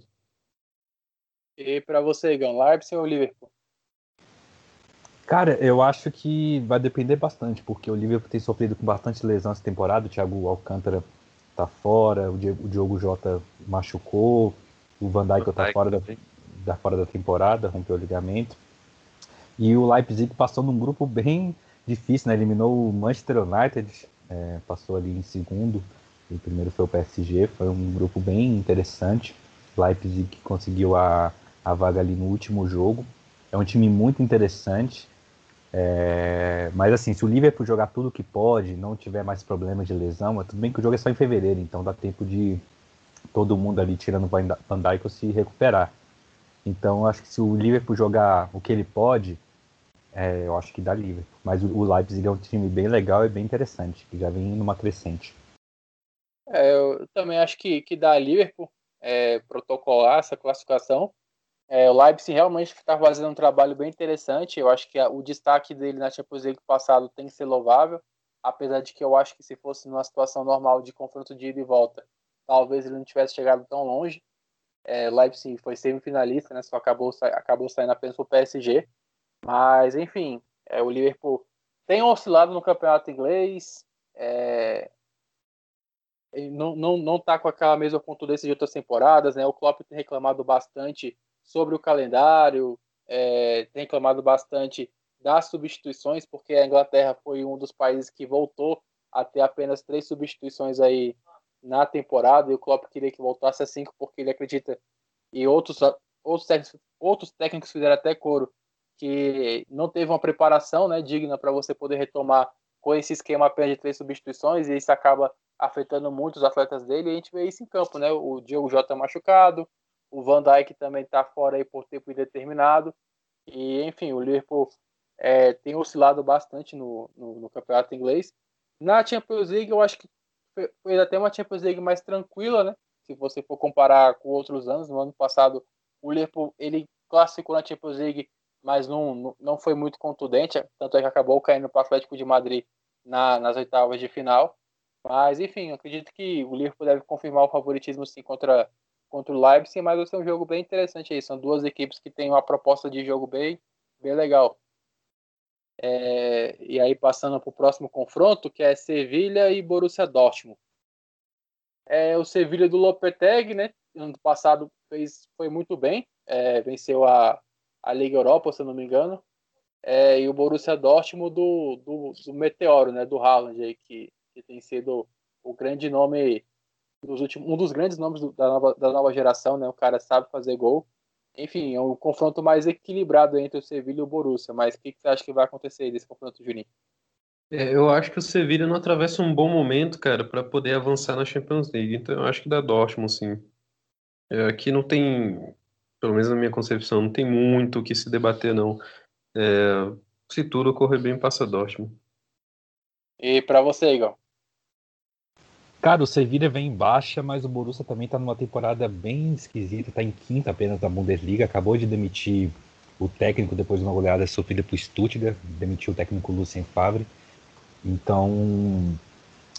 E para você, Gão, Leipzig ou Liverpool? Cara, eu acho que vai depender bastante, porque o Liverpool tem sofrido com bastante lesão essa temporada, o Thiago Alcântara tá fora, o Diogo Jota machucou, o Van Dijk tá fora da, da, fora da temporada, rompeu o ligamento. E o Leipzig passou num grupo bem difícil, né? Eliminou o Manchester United, é, passou ali em segundo. O primeiro foi o PSG, foi um grupo bem interessante. Leipzig conseguiu a, a vaga ali no último jogo. É um time muito interessante. É, mas assim, se o Liverpool jogar tudo que pode, não tiver mais problemas de lesão, é tudo bem que o jogo é só em fevereiro, então dá tempo de todo mundo ali tirando o Van Dijk se recuperar. Então acho que se o Liverpool jogar o que ele pode, é, eu acho que dá Liverpool. Mas o Leipzig é um time bem legal e bem interessante, que já vem numa crescente. É, eu também acho que, que dá Liverpool é, protocolar essa classificação. É, o Leipzig realmente está fazendo um trabalho bem interessante. Eu acho que a, o destaque dele na Champions League passado tem que ser louvável, apesar de que eu acho que se fosse numa situação normal de confronto de ida e volta, talvez ele não tivesse chegado tão longe. É, Leipzig foi semifinalista, né, só acabou, acabou saindo apenas o PSG. Mas, enfim, é, o Liverpool tem oscilado no campeonato inglês. É, não, não, não tá com aquela mesma contundência de outras temporadas, né? O Klopp tem reclamado bastante sobre o calendário, é, tem reclamado bastante das substituições, porque a Inglaterra foi um dos países que voltou a ter apenas três substituições aí na temporada e o Klopp queria que voltasse a 5 porque ele acredita e outros outros técnicos, outros técnicos fizeram até coro que não teve uma preparação né, digna para você poder retomar com esse esquema apenas de três substituições e isso acaba afetando muito os atletas dele e a gente vê isso em campo, né? O Diogo Jota machucado, o Van Dijk também está fora aí por tempo indeterminado e enfim, o Liverpool é, tem oscilado bastante no, no, no, campeonato inglês. Na Champions League, eu acho que foi, até uma Champions League mais tranquila, né? Se você for comparar com outros anos, no ano passado o Liverpool ele classificou na Champions League, mas não, não foi muito contundente, tanto é que acabou caindo para o Atlético de Madrid na, nas oitavas de final. Mas, enfim, acredito que o Liverpool deve confirmar o favoritismo sim contra, contra o Leipzig, mas vai ser um jogo bem interessante aí. São duas equipes que têm uma proposta de jogo bem, bem legal. É, e aí, passando para o próximo confronto, que é Sevilha e Borussia Dortmund. É, o Sevilha do Lopetegui, né? Ano passado fez, foi muito bem, é, venceu a, a Liga Europa, se não me engano. É, e o Borussia Dortmund do, do, do, Meteoro, né? Do Haaland, aí, que, que tem sido o grande nome dos últimos, um dos grandes nomes do, da, nova, da nova geração, né? O cara sabe fazer gol. Enfim, é um confronto mais equilibrado entre o Sevilha e o Borussia. Mas o que, que você acha que vai acontecer nesse confronto, Juninho? É, eu acho que o Sevilha não atravessa um bom momento, cara, para poder avançar na Champions League. Então eu acho que dá Dortmund, sim. É, aqui não tem, pelo menos na minha concepção, não tem muito o que se debater, não. É, se tudo correr bem, passa Dortmund. E para você, Igor? Cara, o Sevilla vem em baixa, mas o Borussia também está numa temporada bem esquisita, está em quinta apenas da Bundesliga, acabou de demitir o técnico depois de uma goleada sofrida por Stuttgart, demitiu o técnico Lucien Favre. Então,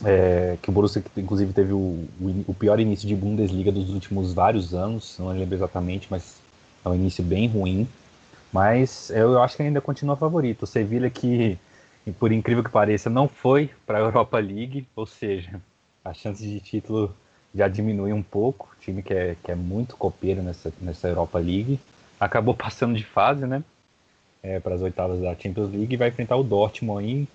é, que o Borussia inclusive teve o, o, pior início de Bundesliga dos últimos vários anos, não lembro exatamente, mas é um início bem ruim. Mas eu, eu acho que ainda continua favorito. O Sevilla que, por incrível que pareça, não foi para a *laughs* Europa League, ou seja, a chance de título já diminui um pouco. O time que é, que é muito copeiro nessa, nessa Europa League. Acabou *laughs* passando de fase, né? É, para as oitavas da Champions League e vai enfrentar o Dortmund aí.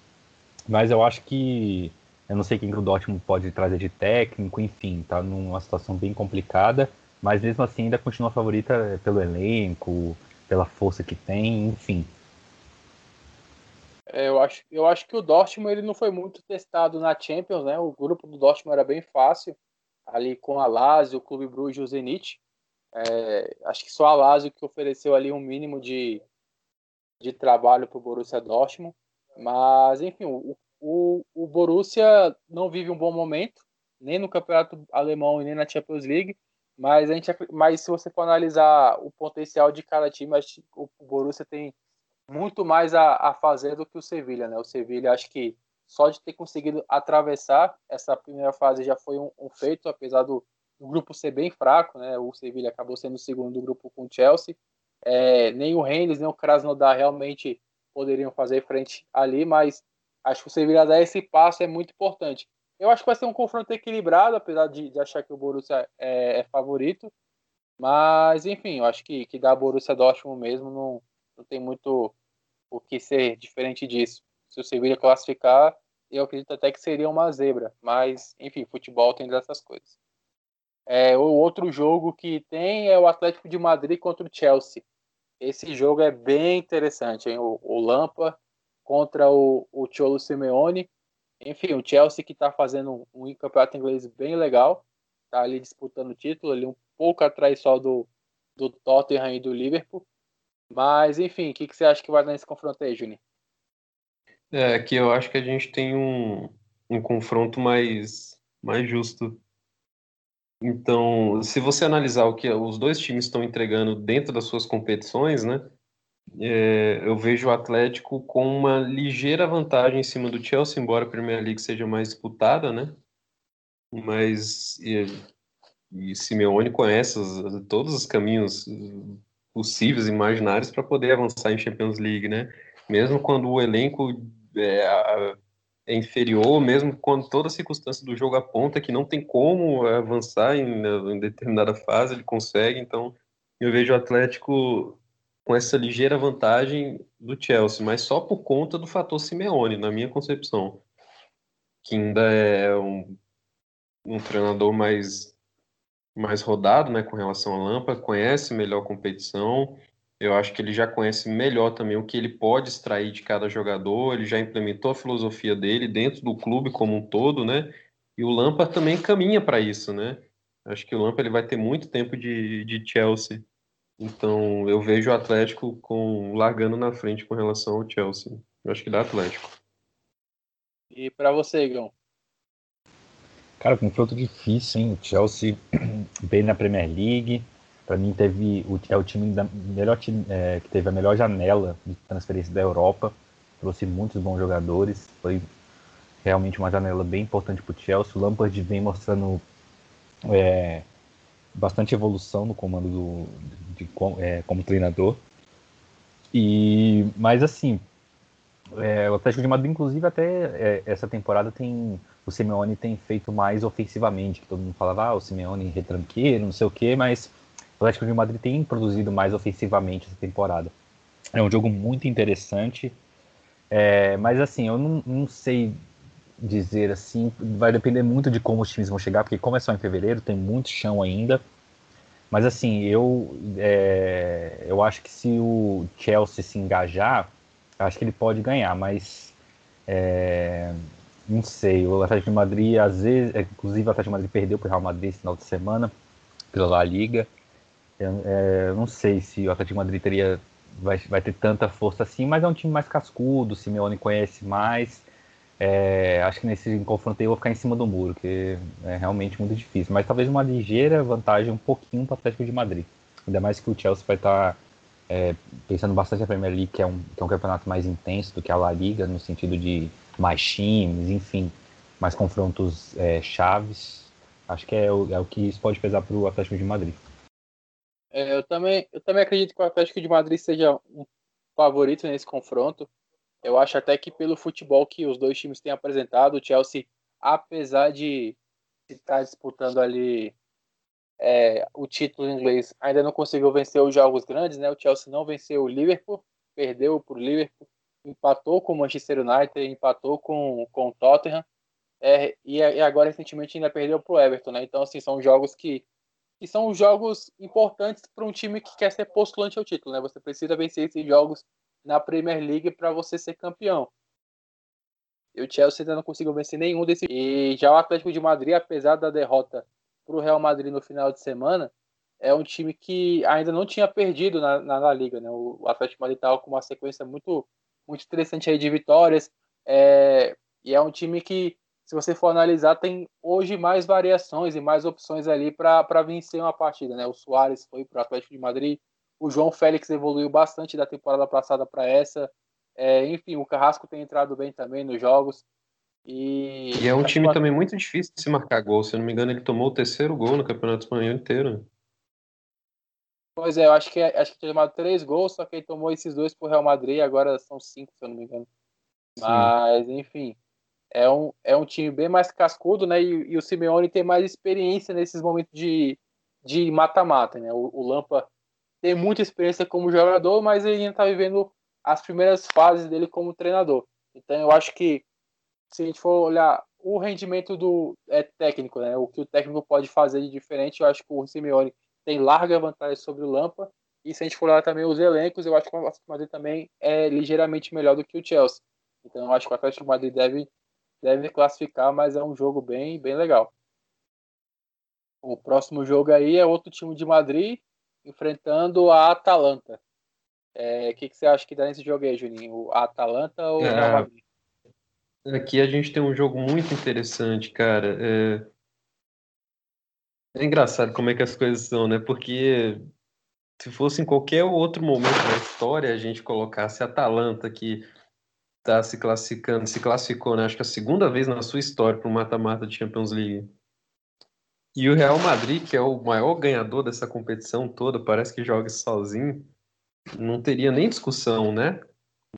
Mas eu acho que. Eu não sei quem que o Dortmund pode trazer de técnico, enfim, tá numa situação bem complicada. Mas mesmo assim ainda continua favorita pelo elenco, pela força que tem, enfim. É, eu, acho, eu acho que o Dortmund ele não foi muito testado na Champions, né? O grupo do Dortmund era bem fácil, ali com a Lazio, o Clube Bruges e o Zenit. É, acho que só a Lazio que ofereceu ali um mínimo de, de trabalho para o Borussia Dortmund. Mas, enfim, o, o, o Borussia não vive um bom momento, nem no campeonato alemão e nem na Champions League. Mas, a gente, mas se você for analisar o potencial de cada time, acho que o Borussia tem muito mais a, a fazer do que o Sevilha, né? O Sevilha acho que só de ter conseguido atravessar essa primeira fase já foi um, um feito, apesar do, do, grupo ser bem fraco, né? O Sevilha acabou sendo o segundo do grupo com o Chelsea. É, nem o Rennes, nem o Krasnodar realmente poderiam fazer frente ali, mas acho que o Sevilha dar esse passo é muito importante. Eu acho que vai ser um confronto equilibrado, apesar de, de achar que o Borussia é, é, favorito. Mas, enfim, eu acho que, que dá Borussia Dortmund mesmo não, não tem muito o que ser diferente disso. Se o Sevilha classificar, eu acredito até que seria uma zebra, mas enfim, futebol tem dessas coisas. É, o outro jogo que tem é o Atlético de Madrid contra o Chelsea. Esse jogo é bem interessante, hein? O, o Lampa contra o, o Cholo Simeone. Enfim, o Chelsea que está fazendo um, um campeonato inglês bem legal, está ali disputando o título, ali um pouco atrás só do, do Tottenham e do Liverpool. Mas, enfim, o que, que você acha que vai dar nesse confronto aí, Juninho? É, que eu acho que a gente tem um, um confronto mais, mais justo. Então, se você analisar o que os dois times estão entregando dentro das suas competições, né? É, eu vejo o Atlético com uma ligeira vantagem em cima do Chelsea, embora a Premier League seja mais disputada, né? Mas e, e Simeone conhece os, todos os caminhos possíveis, imaginários, para poder avançar em Champions League, né? Mesmo quando o elenco é, é, inferior, mesmo quando toda a circunstância do jogo aponta que não tem como avançar em, em determinada fase, ele consegue. Então, eu vejo o Atlético com essa ligeira vantagem do Chelsea, mas só por conta do fator Simeone, na minha concepção, que ainda é um, um treinador mais, mais rodado, né, com relação ao Lampa, conhece melhor a competição. Eu acho que ele já conhece melhor também o que ele pode extrair de cada jogador. Ele já implementou a filosofia dele dentro do clube como um todo, né? E o Lampa também caminha para isso, né? Acho que o Lampa ele vai ter muito tempo de, de Chelsea. Então eu vejo o Atlético com largando na frente com relação ao Chelsea. Eu acho que dá Atlético. E para você, Igão? Cara, confronto difícil, hein? O Chelsea *clears throat* bem na Premier League. Para mim teve o, é o time da melhor time, é, que teve a melhor janela de transferência da Europa. Trouxe muitos bons jogadores. Foi realmente uma janela bem importante para o Chelsea. O Lampard vem mostrando é, bastante evolução no comando do, de, de é, como treinador. E, mas assim, é, o Atlético de Madrid, inclusive, até é, essa temporada tem o Simeone tem feito mais ofensivamente, que todo mundo falava, ah, o Simeone retranqueiro, não sei o quê, mas o Atlético de Madrid tem produzido mais ofensivamente essa temporada. É um jogo muito interessante, é, mas assim, eu não, não, sei dizer assim, vai depender muito de como os times vão chegar, porque como é só em fevereiro, tem muito chão ainda. Mas assim, eu, é, eu acho que se o Chelsea se engajar, acho que ele pode ganhar, mas é, não sei. O Atlético de Madrid, às vezes, é, inclusive o Atlético de Madrid perdeu para o Real Madrid esse final de semana pela La Liga. Eu, é, não sei se o Atlético de Madrid teria, vai, vai ter tanta força assim, mas é um time mais cascudo, o Simeone conhece mais. É, acho que nesse confronto eu vou ficar em cima do muro, que é realmente muito difícil. Mas talvez uma ligeira vantagem um pouquinho para o Atlético de Madrid. Ainda mais que o Chelsea vai estar tá, é, pensando bastante na Premier League, que é, um, que é um campeonato mais intenso do que a La Liga, no sentido de mais times, enfim, mais confrontos é, chaves. Acho que é o, é o que isso pode pesar para o Atlético de Madrid. É, eu, também, eu também acredito que o Atlético de Madrid seja um favorito nesse confronto. Eu acho até que pelo futebol que os dois times têm apresentado, o Chelsea, apesar de estar disputando ali é, o título inglês, ainda não conseguiu vencer os jogos grandes, né? O Chelsea não venceu o Liverpool, perdeu para o Liverpool, empatou com o Manchester United, empatou com, com o Tottenham, é, e, e, agora recentemente ainda perdeu para o Everton, né? Então, assim, são jogos que que são jogos importantes para um time que quer ser postulante ao título, né? Você precisa vencer esses jogos na Premier League para você ser campeão. E o Chelsea ainda não conseguiu vencer nenhum desses. E já o Atlético de Madrid, apesar da derrota para o Real Madrid no final de semana, é um time que ainda não tinha perdido na, na, na Liga, né? O Atlético de Madrid estava com uma sequência muito, muito interessante aí de vitórias. É, e é um time que se você for analisar, tem hoje mais variações e mais opções ali para vencer uma partida. Né? O Soares foi para o Atlético de Madrid, o João Félix evoluiu bastante da temporada passada para essa. É, enfim, o Carrasco tem entrado bem também nos jogos. E, e é um time também muito difícil de se marcar gol. Se eu não me engano, ele tomou o terceiro gol no Campeonato Espanhol inteiro. Pois é, eu acho que, acho que tinha tomado três gols, só que ele tomou esses dois pro Real Madrid, agora são cinco, se eu não me engano. Sim. Mas, enfim, é um, é um time bem mais cascudo, né? E, e o Simeone tem mais experiência nesses momentos de de mata-mata, né? O, o, Lampa tem muita experiência como jogador, mas ele ainda está vivendo as primeiras fases dele como treinador. Então eu acho que se a gente for olhar o rendimento do é, técnico, né? O que o técnico pode fazer de diferente, eu acho que o Simeone tem larga vantagem sobre o Lampa. E se a gente for olhar também os elencos, eu acho que o Atlético Madrid também é ligeiramente melhor do que o Chelsea. Então eu acho que o Atlético Madrid deve deve classificar, mas é um jogo bem, bem legal. O próximo jogo aí é outro time de Madrid enfrentando a Atalanta. O é, que, que você acha que dá nesse jogo aí, Juninho? O Atalanta ou é, o Madrid? Aqui a gente tem um jogo muito interessante, cara. É... é engraçado como é que as coisas são, né? Porque se fosse em qualquer outro momento da história a gente colocasse a Atalanta que está se classificando, se classificou, né? Acho que a segunda vez na sua história para o mata-mata de Champions League. E o Real Madrid, que é o maior ganhador dessa competição toda, parece que joga sozinho, não teria nem discussão, né?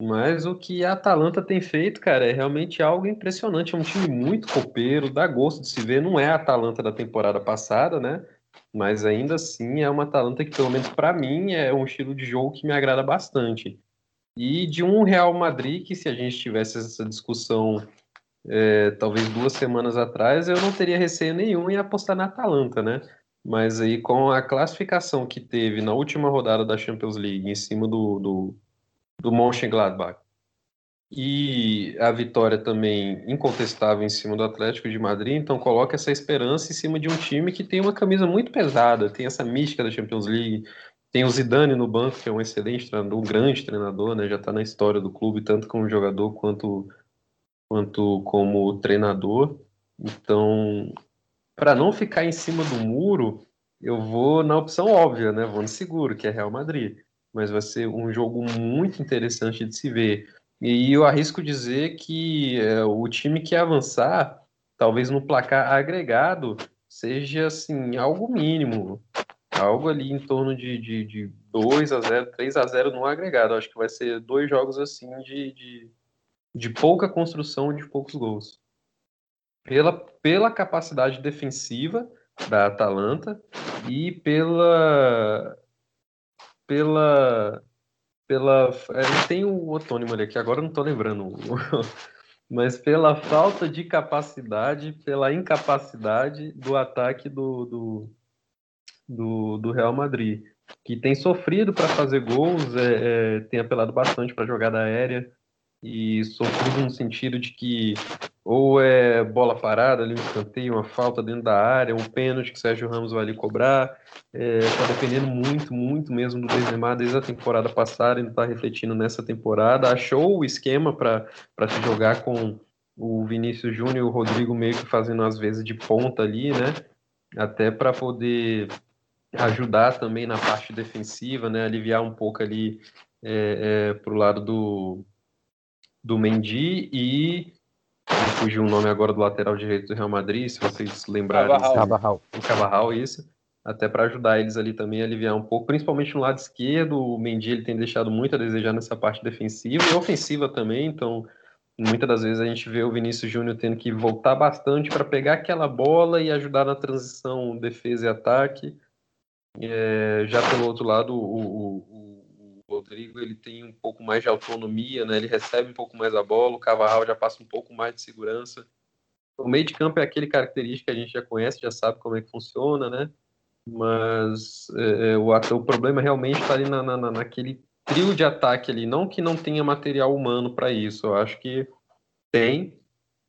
Mas o que a Atalanta tem feito, cara, é realmente algo impressionante. É um time muito copeiro, dá gosto de se ver. Não é a Atalanta da temporada passada, né? Mas ainda assim é uma Atalanta que, pelo menos para mim, é um estilo de jogo que me agrada bastante e de um Real Madrid que se a gente tivesse essa discussão é, talvez duas semanas atrás, eu não teria receio nenhum em apostar na Atalanta, né? Mas aí com a classificação que teve na última rodada da Champions League em cima do, do, do Mönchengladbach e a vitória também incontestável em cima do Atlético de Madrid, então coloca essa esperança em cima de um time que tem uma camisa muito pesada, tem essa mística da Champions League, tem o Zidane no banco, que é um excelente treinador, um grande treinador, né? Já está na história do clube, tanto como jogador quanto, quanto como treinador. Então, para não ficar em cima do muro, eu vou na opção óbvia, né? Vou no seguro, que é Real Madrid. Mas vai ser um jogo muito interessante de se ver. E eu arrisco dizer que é, o time que avançar, talvez no placar agregado, seja assim, algo mínimo algo ali em torno de, de, de 2 a 0 3 a 0 no agregado. Acho que vai ser dois jogos assim de, de, de pouca construção de poucos gols. Pela, pela capacidade defensiva da Atalanta e pela. Pela. pela. É, tem o otônimo ali que agora não estou lembrando. *laughs* mas pela falta de capacidade, pela incapacidade do ataque do, do, do, do Real Madrid, que tem sofrido para fazer gols, é, é, tem apelado bastante para jogada aérea e sofrido no sentido de que ou é bola parada ali no escanteio, uma falta dentro da área, um pênalti que Sérgio Ramos vai ali cobrar. Está é, dependendo muito, muito mesmo do Benzema desde a temporada passada, ele está refletindo nessa temporada. Achou o esquema para se jogar com o Vinícius Júnior e o Rodrigo meio que fazendo às vezes de ponta ali, né? Até para poder ajudar também na parte defensiva, né? Aliviar um pouco ali é, é, para o lado do, do Mendy e fugiu o nome agora do lateral direito do Real Madrid, se vocês lembrarem. Cavarral. O Cavarral, isso. Até para ajudar eles ali também a aliviar um pouco, principalmente no lado esquerdo. O Mendy ele tem deixado muito a desejar nessa parte defensiva e ofensiva também, então muitas das vezes a gente vê o Vinícius Júnior tendo que voltar bastante para pegar aquela bola e ajudar na transição defesa e ataque. É, já pelo outro lado, o, o, o, Rodrigo ele tem um pouco mais de autonomia, né? ele recebe um pouco mais a bola, o Cavarral já passa um pouco mais de segurança. O meio de campo é aquele característica que a gente já conhece, já sabe como é que funciona, né? Mas é, é o, o problema realmente está ali na, na, naquele trio de ataque ali. Não que não tenha material humano para isso, eu acho que tem,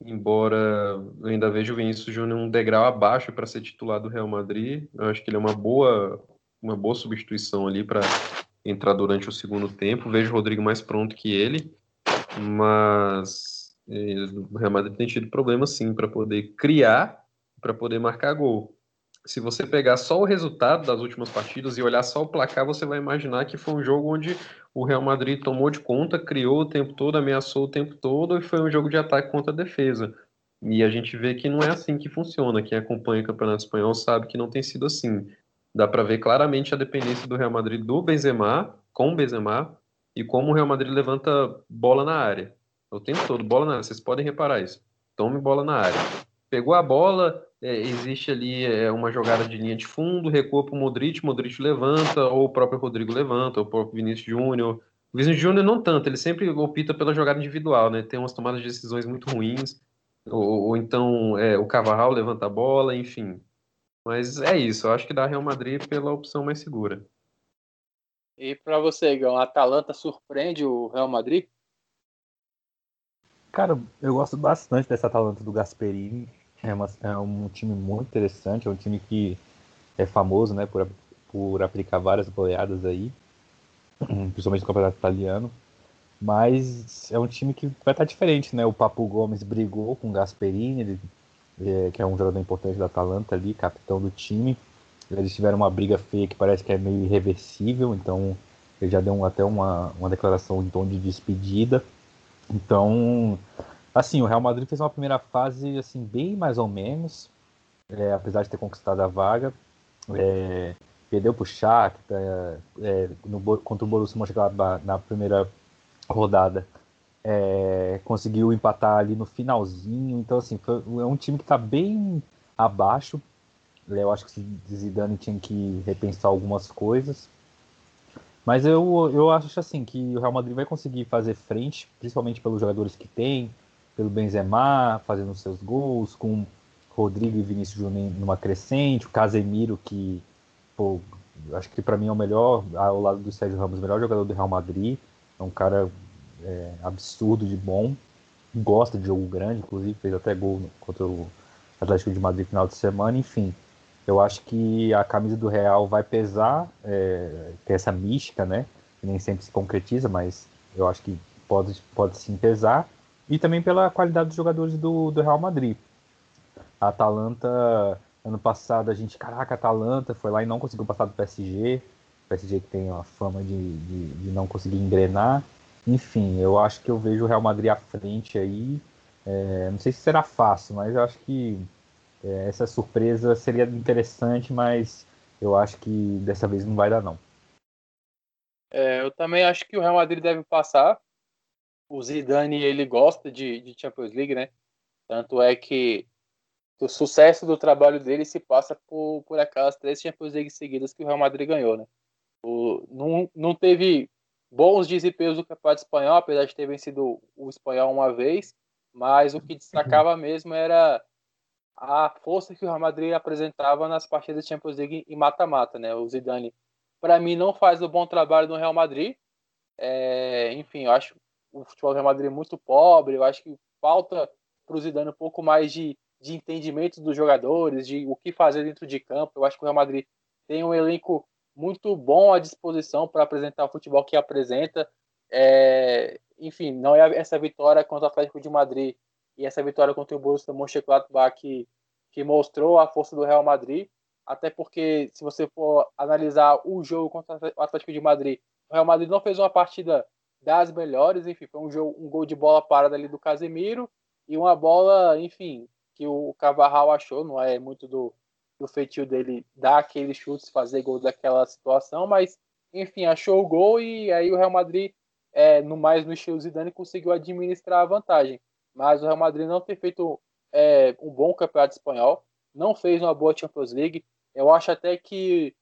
embora eu ainda vejo o Vinícius Júnior um degrau abaixo para ser titular do Real Madrid. Eu acho que ele é uma boa, uma boa substituição ali para entrar durante o segundo tempo. Vejo o Rodrigo mais pronto que ele, mas é, o Real Madrid tem tido problemas sim para poder criar, para poder marcar gol se você pegar só o resultado das últimas partidas e olhar só o placar, você vai imaginar que foi um jogo onde o Real Madrid tomou de conta, criou o tempo todo, ameaçou o tempo todo e foi um jogo de ataque contra a defesa. E a gente vê que não é assim que funciona. Quem acompanha o Campeonato Espanhol sabe que não tem sido assim. Dá para ver claramente a dependência do Real Madrid do Benzema, com o Benzema, e como o Real Madrid levanta bola na área. O tempo todo, bola na área. Vocês podem reparar isso. Tome bola na área. Pegou a bola, é, existe ali é, uma jogada de linha de fundo, recua para o Modric, Modric levanta, ou o próprio Rodrigo levanta, ou o próprio Vinícius Júnior. O Vinícius Júnior não tanto, ele sempre opta pela jogada individual, né? Tem umas tomadas de decisões muito ruins, ou, ou então é, o Cavarral levanta a bola, enfim. Mas é isso, eu acho que dá Real Madrid pela opção mais segura. E para você, Igor, a Atalanta surpreende o Real Madrid? Cara, eu gosto bastante dessa Atalanta do Gasperini. É, uma, é um time muito interessante, é um time que é famoso né, por, por aplicar várias goleadas aí, *clears throat* principalmente no campeonato italiano. Mas é um time que vai estar diferente, né? O Papo Gomes brigou com o Gasperini, ele, é, que é um jogador importante da Atalanta ali, capitão do time. Eles tiveram uma briga feia que parece que é meio irreversível, então ele já deu um, até uma, uma declaração em tom de despedida. Então, Assim, o Real Madrid fez uma primeira fase assim bem mais ou menos, é, apesar de ter conquistado a vaga. É, perdeu para o Shakhtar é, no, contra o Borussia Mönchengladbach na primeira rodada. É, conseguiu empatar ali no finalzinho. Então, assim, foi, é um time que está bem abaixo. Eu acho que o Zidane tinha que repensar algumas coisas. Mas eu, eu acho assim que o Real Madrid vai conseguir fazer frente, principalmente pelos jogadores que tem, pelo Benzema, fazendo seus gols, com Rodrigo e Vinícius Júnior numa crescente, o Casemiro, que, pô, acho que para mim é o melhor, ao lado do Sérgio Ramos, o melhor jogador do Real Madrid, é um cara é, absurdo de bom, gosta de jogo grande, inclusive fez até gol contra o Atlético de Madrid no final de semana, enfim. Eu acho que a camisa do Real vai pesar, é, tem essa mística, né? Que nem sempre se concretiza, mas eu acho que pode, pode sim pesar. E também pela qualidade dos jogadores do, do Real Madrid. A Atalanta, ano passado, a gente, caraca, a Atalanta foi lá e não conseguiu passar do PSG. PSG que tem a fama de, de, de não conseguir engrenar. Enfim, eu acho que eu vejo o Real Madrid à frente aí. É, não sei se será fácil, mas eu acho que é, essa surpresa seria interessante, mas eu acho que dessa vez não vai dar, não. É, eu também acho que o Real Madrid deve passar. O Zidane, ele gosta de, de Champions League, né? Tanto é que o sucesso do trabalho dele se passa por, por aquelas três Champions League seguidas que o Real Madrid ganhou, né? O, não, não teve bons desempenhos do Campeonato Espanhol, apesar de ter vencido o Espanhol uma vez, mas o que destacava mesmo era a força que o Real Madrid apresentava nas partidas de Champions League em mata-mata, né? O Zidane, para mim, não faz um bom trabalho no Real Madrid. É, enfim, eu acho o futebol do Real Madrid muito pobre. Eu acho que falta para o Zidane um pouco mais de, de entendimento dos jogadores, de o que fazer dentro de campo. Eu acho que o Real Madrid tem um elenco muito bom à disposição para apresentar o futebol que apresenta. É, enfim, não é essa vitória contra o Atlético de Madrid e essa vitória contra o Borussia Mönchengladbach que, que mostrou a força do Real Madrid, até porque se você for analisar o jogo contra o Atlético de Madrid, o Real Madrid não fez uma partida das melhores, enfim, foi um, jogo, um gol de bola parada ali do Casemiro e uma bola, enfim, que o Cavarral achou, não é muito do, do feitio dele dar aqueles chutes, fazer gol daquela situação, mas enfim, achou o gol e aí o Real Madrid, é, no mais no estilo Zidane, conseguiu administrar a vantagem mas o Real Madrid não tem feito é, um bom campeonato espanhol, não fez uma boa Champions League. Eu acho até que,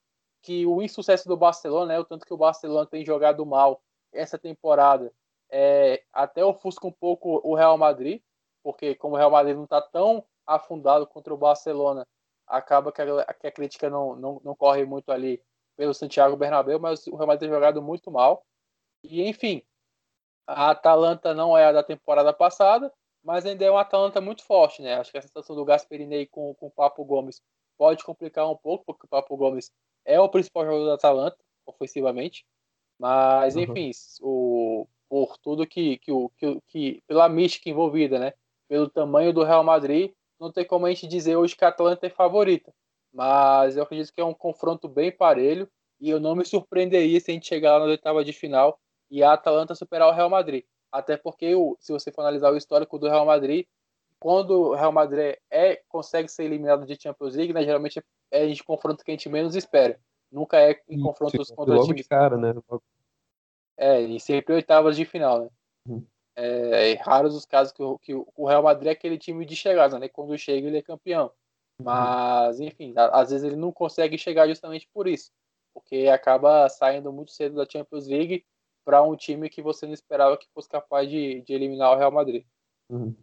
que o insucesso do Barcelona, né, o tanto que o Barcelona tem jogado mal essa temporada, é, até ofusca um pouco o Real Madrid, porque como o Real Madrid não está tão afundado contra o Barcelona, acaba que a, que a crítica não, não, não, corre muito ali pelo Santiago Bernabéu, mas o Real Madrid tem jogado muito mal. E enfim, a Atalanta não é a da temporada passada, mas ainda é uma Atalanta muito forte, né? Acho que a situação do Gasperini com, com o Papo Gomes pode complicar um pouco, porque o Papo Gomes é o principal jogador da Atalanta, ofensivamente. Mas, uhum. enfim, o, por tudo que, que, que, que, pela mística envolvida, né? Pelo tamanho do Real Madrid, não tem como a gente dizer hoje que a Atalanta é favorita. Mas eu acredito que é um confronto bem parelho e eu não me surpreenderia se a gente chegar lá na oitava de final e a Atalanta superar o Real Madrid. Até porque, se você for analisar o histórico do Real Madrid, quando o Real Madrid é, consegue ser eliminado de Champions League, né, geralmente é em confronto que a gente menos espera. Nunca é em confrontos contra logo times. Cara, né? É, e sempre oitavas de final, né? Uhum. É, é, raros os casos que o, que o Real Madrid é aquele time de chegada, né? Quando chega, ele é campeão. Mas, enfim, às vezes ele não consegue chegar justamente por isso. Porque acaba saindo muito cedo da Champions League para um time que você não esperava que fosse capaz de, de eliminar o Real Madrid. Uhum.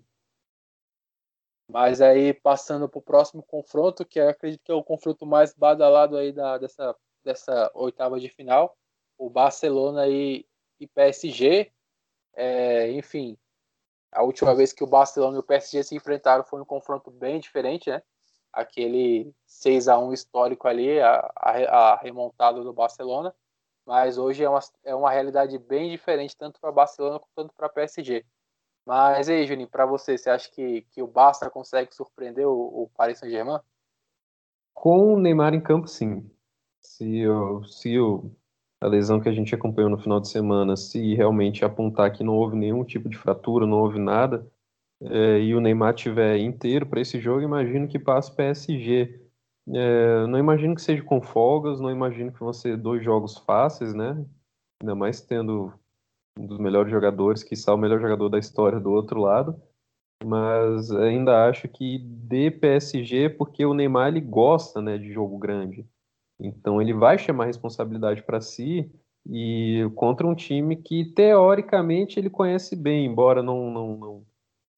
Mas aí, passando para o próximo confronto, que eu acredito que é o confronto mais badalado aí da, dessa, dessa oitava de final, o Barcelona e, e PSG. É, enfim, a última vez que o Barcelona e o PSG se enfrentaram foi um confronto bem diferente, né? Aquele 6 a 1 histórico ali, a, a, remontada do Barcelona mas hoje é uma, é uma realidade bem diferente, tanto para Barcelona quanto para PSG. Mas aí, Juninho, para você, você acha que, que o Barça consegue surpreender o, o Paris Saint-Germain? Com o Neymar em campo, sim. Se, o, se o, a lesão que a gente acompanhou no final de semana, se realmente apontar que não houve nenhum tipo de fratura, não houve nada, é, e o Neymar tiver inteiro para esse jogo, imagino que passa o PSG. É, não imagino que seja com folgas, não imagino que vão ser dois jogos fáceis, né? Ainda mais tendo um dos melhores jogadores, que está o melhor jogador da história do outro lado. Mas ainda acho que de PSG, porque o Neymar ele gosta né, de jogo grande. Então ele vai chamar responsabilidade para si e contra um time que teoricamente ele conhece bem, embora não, não, não,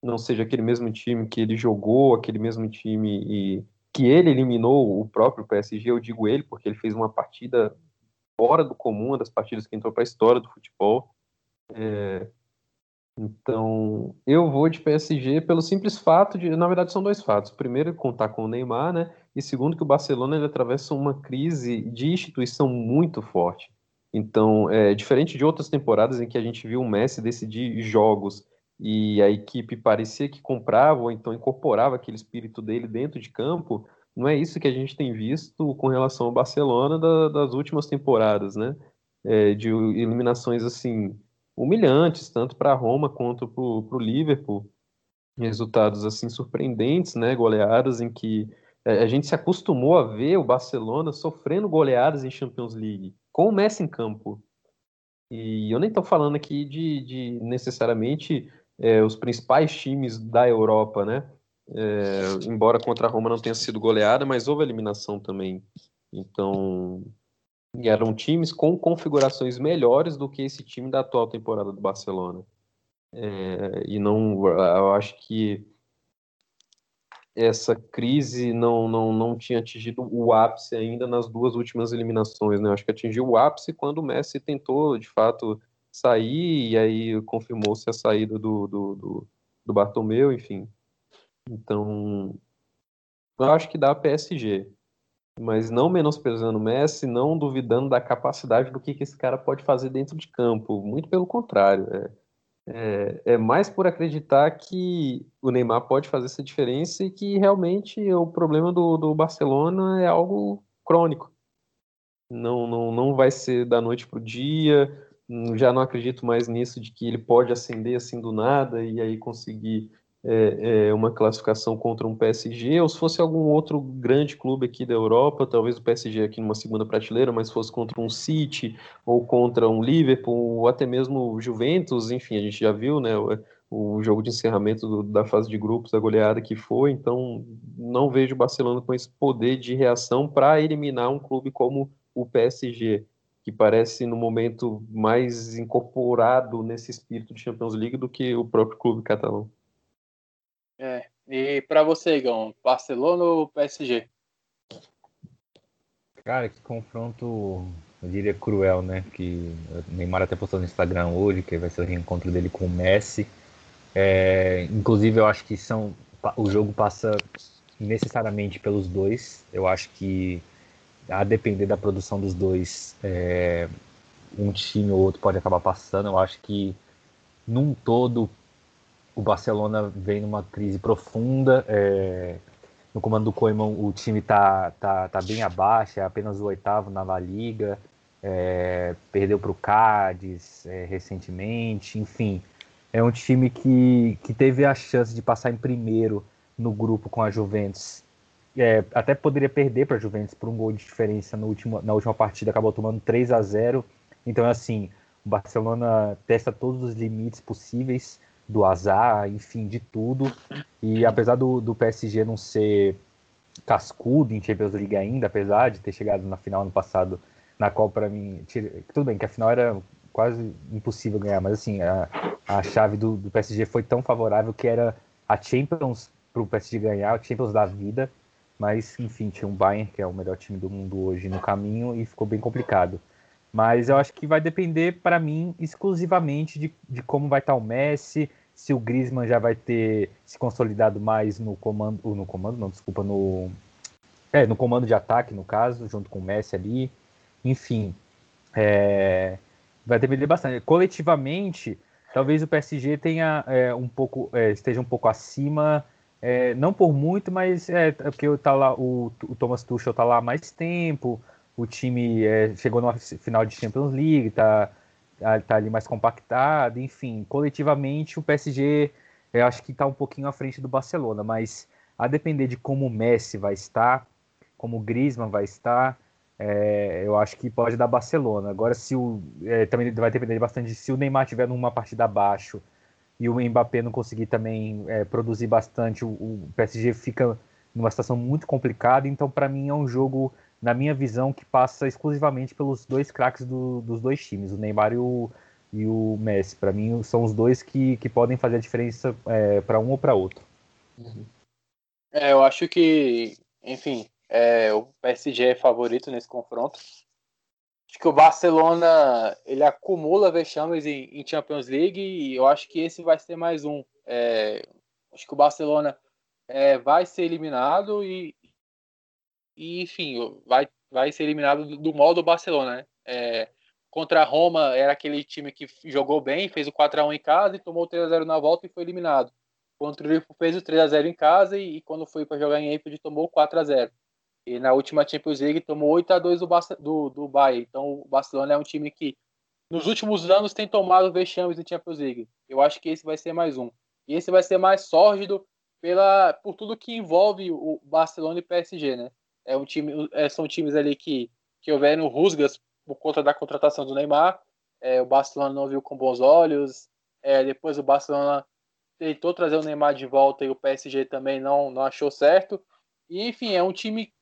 não seja aquele mesmo time que ele jogou, aquele mesmo time e que ele eliminou o próprio PSG, eu digo ele, porque ele fez uma partida fora do comum, uma das partidas que entrou para a história do futebol. É, então, eu vou de PSG pelo simples fato de, na verdade, são dois fatos. Primeiro, contar com o Neymar, né? E segundo, que o Barcelona ele atravessa uma crise de instituição muito forte. Então, é diferente de outras temporadas em que a gente viu o Messi decidir jogos e a equipe parecia que comprava ou então incorporava aquele espírito dele dentro de campo, não é isso que a gente tem visto com relação ao Barcelona da, das últimas temporadas, né? É, de eliminações assim humilhantes, tanto para Roma quanto para o Liverpool. Resultados assim surpreendentes, né? Goleadas em que a gente se acostumou a ver o Barcelona sofrendo goleadas em Champions League, com o Messi em campo. E eu nem estou falando aqui de, de necessariamente é, os principais times da Europa, né? É, embora contra a Roma não tenha sido goleada, mas houve eliminação também. Então, eram times com configurações melhores do que esse time da atual temporada do Barcelona. É, e não, eu acho que essa crise não, não, não tinha atingido o ápice ainda nas duas últimas eliminações. Né? Acho que atingiu o ápice quando o Messi tentou, de fato, sair, e aí confirmou-se a saída do, do, do, do Bartomeu, enfim. Então, eu acho que dá PSG mas não menosprezando o Messi, não duvidando da capacidade do que, que esse cara pode fazer dentro de campo. Muito pelo contrário. É, é, é, mais por acreditar que o Neymar pode fazer essa diferença e que realmente o problema do, do Barcelona é algo crônico. Não, não, não vai ser da noite para o dia. Já não acredito mais nisso de que ele pode acender assim do nada e aí conseguir é, é, uma classificação contra um PSG, ou se fosse algum outro grande clube aqui da Europa, talvez o PSG aqui numa segunda prateleira, mas fosse contra um City, ou contra um Liverpool, ou até mesmo o Juventus, enfim, a gente já viu, né, o, jogo de encerramento do, da fase de grupos, a goleada que foi, então não vejo o Barcelona com esse poder de reação para eliminar um clube como o PSG, que parece no momento mais incorporado nesse espírito de Champions League do que o próprio clube catalão. E para você, Igão, Barcelona ou PSG? Cara, que confronto, eu diria cruel, né? Que o Neymar até postou no Instagram hoje, que vai ser o reencontro dele com o Messi. É, inclusive, eu acho que são, o jogo passa necessariamente pelos dois. Eu acho que, a depender da produção dos dois, é, um time ou outro pode acabar passando. Eu acho que, num todo, o Barcelona vem numa crise profunda. É, no comando do Koeman, o time está tá, tá bem abaixo, é apenas o oitavo na La Liga. É, perdeu para o Cádiz é, recentemente. Enfim, é um time que, que teve a chance de passar em primeiro no grupo com a Juventus. É, até poderia perder para a Juventus por um gol de diferença no último, na última partida, acabou tomando 3 a 0 Então, assim, o Barcelona testa todos os limites possíveis do azar, enfim, de tudo. E apesar do, do PSG não ser cascudo em Champions League ainda, apesar de ter chegado na final ano passado, na qual para mim, tudo bem que a final era quase impossível ganhar, mas assim, a, a chave do, do PSG foi tão favorável que era a Champions para o PSG ganhar, o Champions da vida, mas enfim, tinha um Bayern, que é o melhor time do mundo hoje, no caminho e ficou bem complicado. Mas eu acho que vai depender, para mim, exclusivamente de, de como vai estar tá o Messi, se o Griezmann já vai ter se consolidado mais no comando, no comando, não, desculpa, no é, no comando de ataque, no caso, junto com o Messi ali. Enfim, é, vai depender bastante. Coletivamente, talvez o PSG tenha é, um pouco, é, esteja um pouco acima, é, não por muito, mas é, é porque tá lá, o, o Thomas Tuchel está lá há mais tempo, o time é, chegou no final de Champions League, tá, tá, tá ali mais compactado, enfim, coletivamente o PSG eu acho que está um pouquinho à frente do Barcelona, mas a depender de como o Messi vai estar, como o Griezmann vai estar, é, eu acho que pode dar Barcelona. Agora, se o é, também vai depender bastante se o Neymar tiver numa partida abaixo e o Mbappé não conseguir também é, produzir bastante, o, o PSG fica numa situação muito complicada. Então, para mim, é um jogo na minha visão, que passa exclusivamente pelos dois craques do, dos dois times, o Neymar e o, e o Messi. Para mim, são os dois que, que podem fazer a diferença é, para um ou para outro. É, eu acho que, enfim, é, o PSG é favorito nesse confronto. Acho que o Barcelona ele acumula vexames em, em Champions League e eu acho que esse vai ser mais um. É, acho que o Barcelona é, vai ser eliminado e, e, enfim, vai, vai ser eliminado do, do modo Barcelona. Né? É, contra a Roma era aquele time que jogou bem, fez o 4x1 em casa e tomou o 3x0 na volta e foi eliminado. Contra o Liverpool fez o 3x0 em casa e, e quando foi para jogar em Anfield tomou o 4x0. E na última Champions League tomou 8x2 do, do, do Bayern. Então o Barcelona é um time que nos últimos anos tem tomado vexames em Champions League. Eu acho que esse vai ser mais um. E esse vai ser mais sórdido pela, por tudo que envolve o Barcelona e PSG, né? É um time, é, são times ali que, que houveram rusgas por conta da contratação do Neymar. É, o Barcelona não viu com bons olhos. É, depois o Barcelona tentou trazer o Neymar de volta e o PSG também não, não achou certo. E enfim, é um time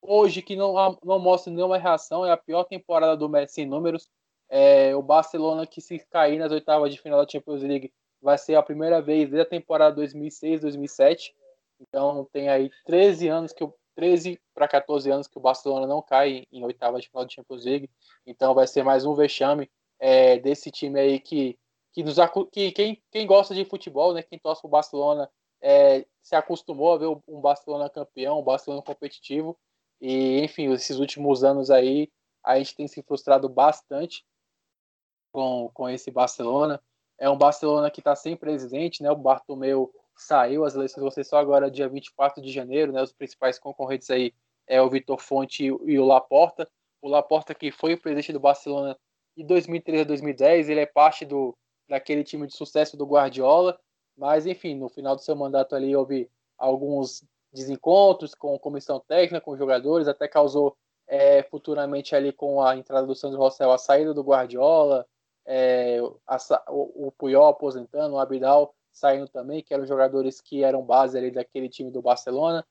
hoje que não, não mostra nenhuma reação. É a pior temporada do Messi em números. É, o Barcelona que se cair nas oitavas de final da Champions League vai ser a primeira vez desde a temporada 2006-2007. Então tem aí 13 anos que o 13 para 14 anos que o Barcelona não cai em oitava de final de Champions League. Então vai ser mais um vexame é, desse time aí que que, nos, que quem, quem gosta de futebol, né, quem torce o Barcelona, é, se acostumou a ver um Barcelona campeão, um Barcelona competitivo. E enfim, esses últimos anos aí a gente tem se frustrado bastante com, com esse Barcelona é um Barcelona que está sem presidente, né? O Bartomeu saiu, as eleições ser só agora, dia 24 de janeiro, né? Os principais concorrentes aí é o Vitor Fonte e o Laporta. O Laporta, que foi o presidente do Barcelona de 2013 a 2010, ele é parte do, daquele time de sucesso do Guardiola, mas enfim, no final do seu mandato ali houve alguns desencontros com comissão técnica, com jogadores, até causou é, futuramente ali com a entrada do Sandro Rossell a saída do Guardiola, é, a, o, o Puyol aposentando, o Abidal saindo também, que eram jogadores que eram base ali daquele time do Barcelona.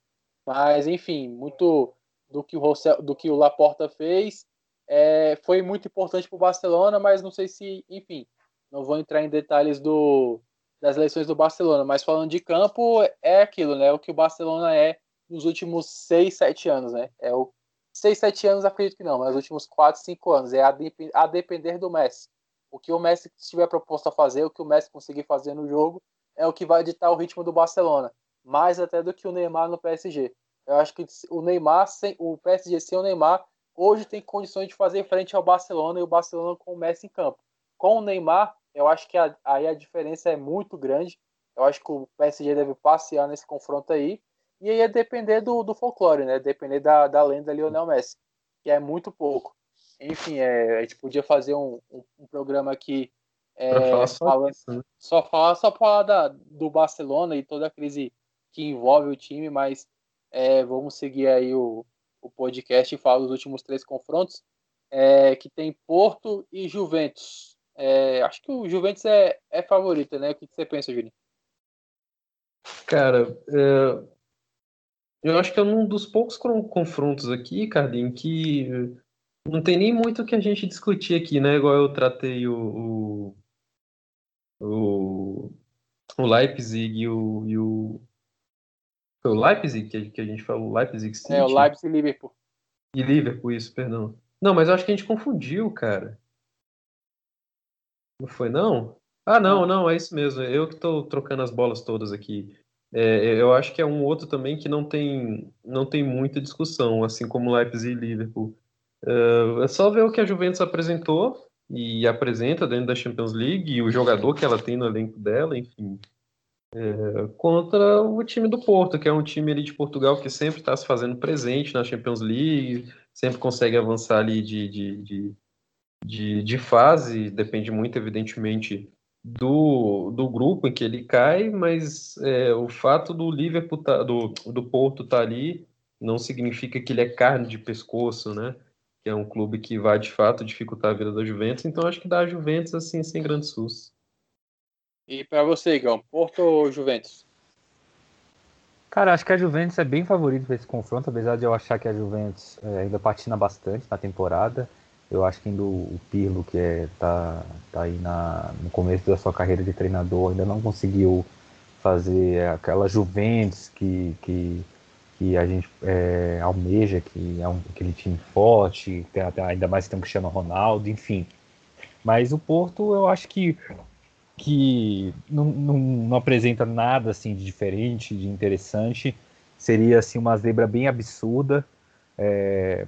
Mas, enfim, muito do que o, do que o Laporta fez é, foi muito importante para o Barcelona, mas não sei se, enfim, não vou entrar em detalhes do, das eleições do Barcelona, mas falando de campo, é aquilo, né? O que o Barcelona é nos últimos 6, 7 anos, né? É o 6, 7 anos, acredito que não, mas nos últimos 4, 5 anos. É a, a depender do Messi. O que o Messi estiver proposto a fazer, o que o Messi conseguir fazer no jogo, é o que vai ditar o ritmo do Barcelona, mais até do que o Neymar no PSG. Eu acho que o Neymar, sem, o PSG sem o Neymar, hoje tem condições de fazer frente ao Barcelona e o Barcelona com o Messi em campo. Com o Neymar, eu acho que a, aí a diferença é muito grande. Eu acho que o PSG deve passear nesse confronto aí. E aí é depender do, do folclore, né? Depender da, da lenda Lionel Messi, que é muito pouco. Enfim, é, a gente podia fazer um, um, um programa aqui é, só, falando, isso, né? só falar só falar da, do Barcelona e toda a crise que envolve o time, mas é, vamos seguir aí o, o podcast e falar dos últimos três confrontos, é, que tem Porto e Juventus. É, acho que o Juventus é, é favorito, né? O que, que você pensa, Juninho? Cara, é, eu acho que é um dos poucos confrontos aqui, Carlinhos, que não tem nem muito o que a gente discutir aqui, né? Igual eu tratei o, o, o, o Leipzig e o, e o. Foi o Leipzig que a, que a gente falou? Leipzig City? É, o Leipzig e Liverpool. E Liverpool, isso, perdão. Não, mas eu acho que a gente confundiu, cara. Não foi, não? Ah, não, não, é isso mesmo. Eu que estou trocando as bolas todas aqui. É, eu acho que é um outro também que não tem, não tem muita discussão, assim como Leipzig e Liverpool. Uh, é só ver o que a Juventus apresentou e apresenta dentro da Champions League e o jogador que ela tem no elenco dela, enfim. É, contra o time do Porto, que é um time ali de Portugal que sempre está se fazendo presente na Champions League, sempre consegue avançar ali de, de, de, de, de fase, depende muito, evidentemente, do, do grupo em que ele cai, mas é, o fato do Liverpool, tá, do, do Porto estar tá ali, não significa que ele é carne de pescoço, né? Que é um clube que vai de fato dificultar a vida da Juventus. Então acho que dá a Juventus assim sem grande susto. E para você, Igão, Porto ou Juventus? Cara, acho que a Juventus é bem favorito para esse confronto, apesar de eu achar que a Juventus é, ainda patina bastante na temporada. Eu acho que ainda o Pirlo, que é, tá, tá aí na, no começo da sua carreira de treinador, ainda não conseguiu fazer aquela Juventus que, que, que a gente é, almeja, que é um, aquele time forte, ainda mais tem o Cristiano Ronaldo, enfim. Mas o Porto, eu acho que, que não, não, não apresenta nada assim de diferente, de interessante. Seria assim uma zebra bem absurda. É,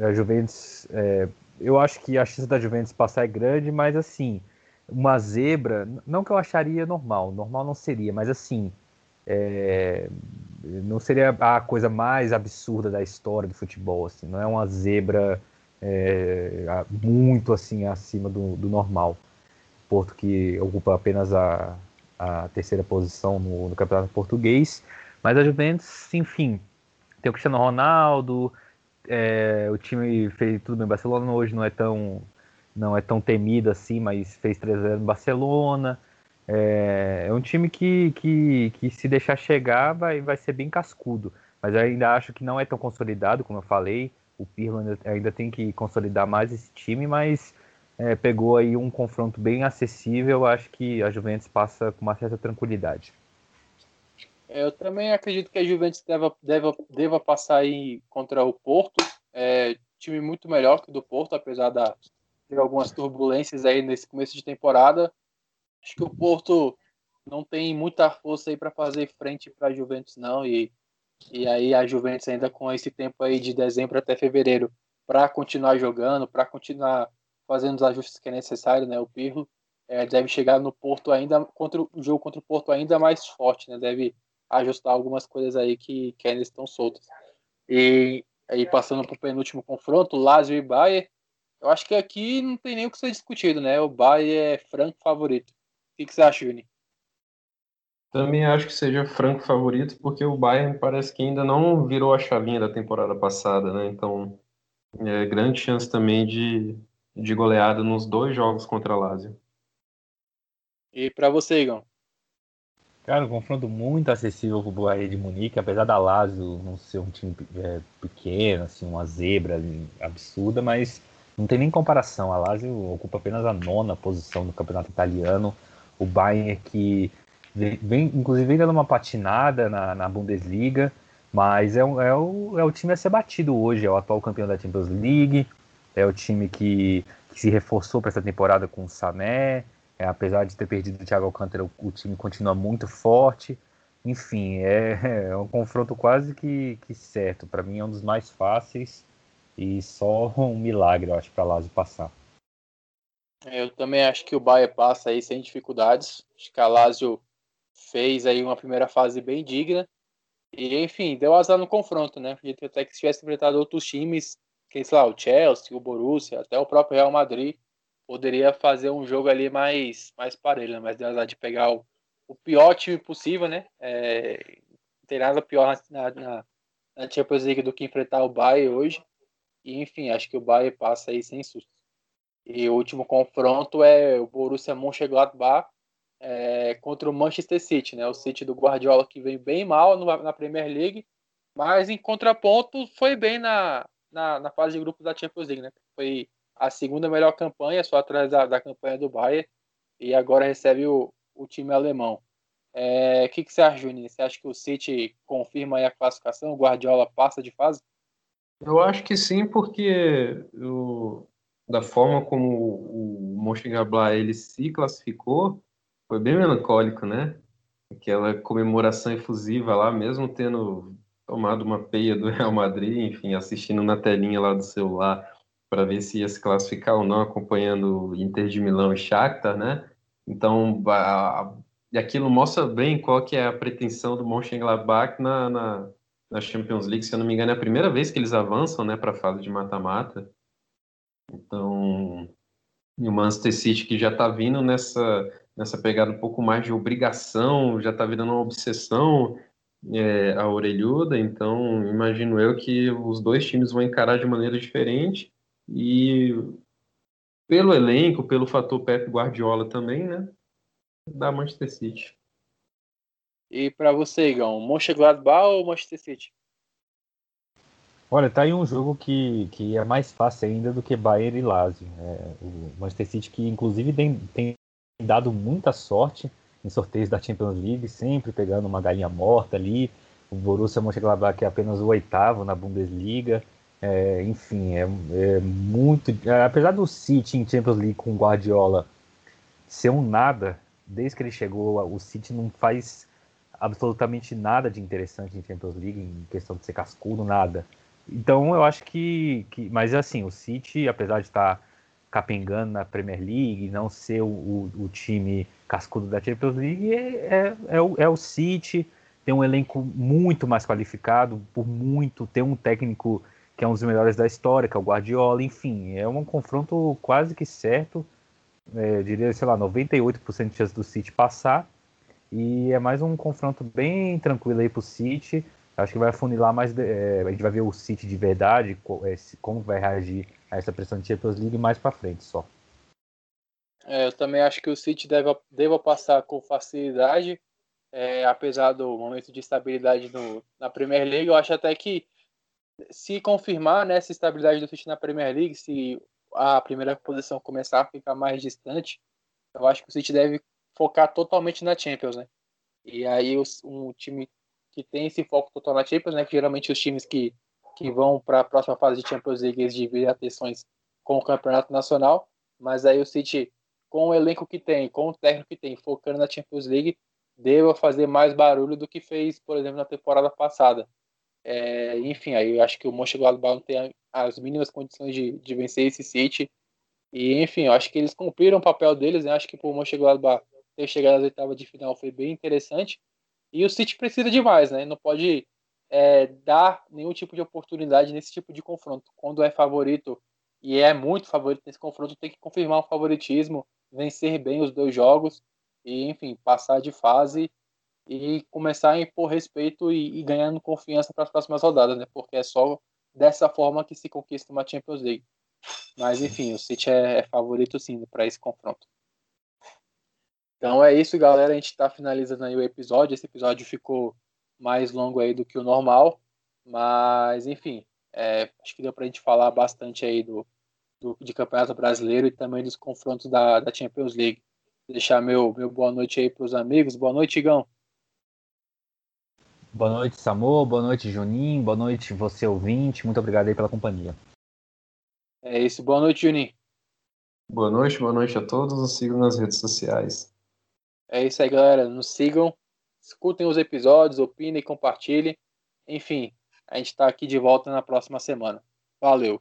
a Juventus, é, eu acho que a chance da Juventus passar é grande, mas assim, uma zebra, não que eu acharia normal, normal não seria, mas assim, é, não seria a coisa mais absurda da história do futebol, assim, não é uma zebra é, muito assim acima do, do, normal. Porto que ocupa apenas a, a terceira posição no, no, campeonato português, mas a Juventus, enfim, tem o Cristiano Ronaldo, é, o time fez tudo bem. Barcelona hoje não é tão não é tão temido assim, mas fez 3x0 no Barcelona. É, é, um time que, que, que se deixar chegar vai, vai ser bem cascudo. Mas ainda acho que não é tão consolidado, como eu falei. O Pirlo ainda, ainda tem que consolidar mais esse time, mas é, pegou aí um confronto bem acessível. Acho que a Juventus passa com uma certa tranquilidade. Eu também acredito que a Juventus deva, deva, deva passar aí contra o Porto. É, time muito melhor que o do Porto, apesar de algumas turbulências aí nesse começo de temporada. Acho que o Porto não tem muita força aí para fazer frente para a Juventus, não. E e aí a Juventus ainda com esse tempo aí de dezembro até fevereiro para continuar jogando, para continuar fazendo os ajustes que é necessário, né? O Pirlo é, deve chegar no Porto ainda contra o jogo contra o Porto ainda mais forte, né? Deve ajustar algumas coisas aí que, que ainda estão soltas. E aí passando para o penúltimo confronto, Lazio e Bayern, eu acho que aqui não tem nem o que ser discutido, né? O Bayern é franco favorito. O que, que você acha, Juni? Também acho que seja franco favorito, porque o Bayern parece que ainda não virou a chavinha da temporada passada, né? Então, é grande chance também de, de goleada nos dois jogos contra a Lazio. E para você, Igor? Cara, um confronto muito acessível para o Bayern de Munique, apesar da Lazio não ser um time é, pequeno, assim, uma zebra absurda, mas não tem nem comparação. A Lazio ocupa apenas a nona posição no campeonato italiano. O Bayern que Vem, inclusive, vem dando uma patinada na, na Bundesliga, mas é, o, é, o, é o time a ser batido hoje. É o atual campeão da Champions League, é o time que, que se reforçou para essa temporada com o Sané. É, apesar de ter perdido o Thiago Alcântara, o, o time continua muito forte. Enfim, é, *laughs* é um confronto quase que, que certo. Para mim é um dos mais fáceis e só um milagre, eu acho, para Lazio passar. Eu também acho que o Bahia passa aí sem dificuldades. Acho que a Lazio fez aí uma primeira fase bem digna. E, enfim, deu azar no confronto, né? Acredito até que se tivesse enfrentado outros times, quem sei lá, o Chelsea, o Borussia, até o próprio Real Madrid, poderia fazer um jogo ali mais, mais parelho, né? Mas deu azar de pegar o, o pior time possível, né? É, não tem nada pior na, na, na Champions League do que enfrentar o Bayern hoje. E, enfim, acho que o Bayern passa aí sem susto. E o último confronto é o Borussia Mönchengladbach é, contra o Manchester City, né? O City do Guardiola que veio bem mal no, na Premier League, mas em contraponto foi bem na, na, na, fase de grupos da Champions League, né? Foi a segunda melhor campanha, só atrás da, da campanha do Bayern, e agora recebe o, o time alemão. O é, que, que você acha, Juninho? Você acha que o City confirma a classificação? O Guardiola passa de fase? Eu acho que sim, porque o, da forma como o Mönchengladbach ele se classificou, foi bem melancólico, né? Aquela comemoração efusiva lá, mesmo tendo tomado uma peia do *laughs* Real Madrid, enfim, assistindo na telinha lá do celular para ver se ia se classificar ou não, acompanhando Inter de Milão e Shakhtar, né? Então, a, e aquilo mostra bem qual que é a pretensão do Mönchengladbach na, na, na Champions League. Se eu não me engano, é a primeira vez que eles avançam, né, para a fase de mata-mata. Então, e o Manchester City que já está vindo nessa nessa pegada um pouco mais de obrigação, já está virando uma obsessão é, a orelhuda, então imagino eu que os dois times vão encarar de maneira diferente e pelo elenco, pelo fator Pep Guardiola também, né, da Manchester City. E para você, Igão, Mönchengladbach ou Manchester City? Olha, tá aí um jogo que, que é mais fácil ainda do que Bayern e Lazio. É, o Manchester City que inclusive tem, tem dado muita sorte em sorteios da Champions League, sempre pegando uma galinha morta ali. O Borussia Mönchengladbach é apenas o oitavo na Bundesliga. É, enfim, é, é muito. É, apesar do City em Champions League com Guardiola ser um nada, desde que ele chegou, o City não faz absolutamente nada de interessante em Champions League, em questão de ser cascudo, nada. Então eu acho que, que. Mas assim, o City, apesar de estar capengando na Premier League, não ser o, o, o time cascudo da Champions League, é, é, é, o, é o City, tem um elenco muito mais qualificado, por muito, tem um técnico que é um dos melhores da história, que é o Guardiola, enfim, é um confronto quase que certo. É, diria, sei lá, 98% de chance do City passar. E é mais um confronto bem tranquilo aí pro City. Acho que vai afunilar mais. É, a gente vai ver o City de verdade, é, como vai reagir a essa pressão de Champions League mais para frente só. É, eu também acho que o City deve, deva passar com facilidade, é, apesar do momento de estabilidade no, na Premier League. Eu acho até que se confirmar né, essa estabilidade do City na Premier League, se a primeira posição começar a ficar mais distante, eu acho que o City deve focar totalmente na Champions, né? E aí um time que tem esse foco total na Champions, né? Que geralmente os times que, que vão para a próxima fase de Champions League eles dividem atenções com o Campeonato Nacional, mas aí o City, com o elenco que tem, com o técnico que tem, focando na Champions League, deva fazer mais barulho do que fez, por exemplo, na temporada passada. É, enfim, aí eu acho que o Mönchengladbach não tem as mínimas condições de, de vencer esse City. E, enfim, eu acho que eles cumpriram o papel deles, né? Acho que o Mönchengladbach ter chegado às oitavas de final foi bem interessante. E o City precisa de mais, né? Não pode é, dar nenhum tipo de oportunidade nesse tipo de confronto. Quando é favorito e é muito favorito nesse confronto, tem que confirmar o favoritismo, vencer bem os dois jogos e, enfim, passar de fase e começar a impor respeito e, e ganhando confiança para as próximas rodadas, né? Porque é só dessa forma que se conquista uma Champions League. Mas enfim, o City é, é favorito sim para esse confronto. Então é isso, galera. A gente está finalizando aí o episódio. Esse episódio ficou mais longo aí do que o normal, mas enfim, é, acho que deu para a gente falar bastante aí do, do, de campeonato brasileiro e também dos confrontos da, da Champions League. Vou deixar meu, meu boa noite aí para os amigos. Boa noite, Igão. Boa noite, Samu. Boa noite, Juninho. Boa noite, você ouvinte. Muito obrigado aí pela companhia. É isso. Boa noite, Juninho. Boa noite, boa noite a todos. Nos sigam nas redes sociais. É isso aí, galera. Nos sigam, escutem os episódios, opinem, compartilhem. Enfim, a gente está aqui de volta na próxima semana. Valeu!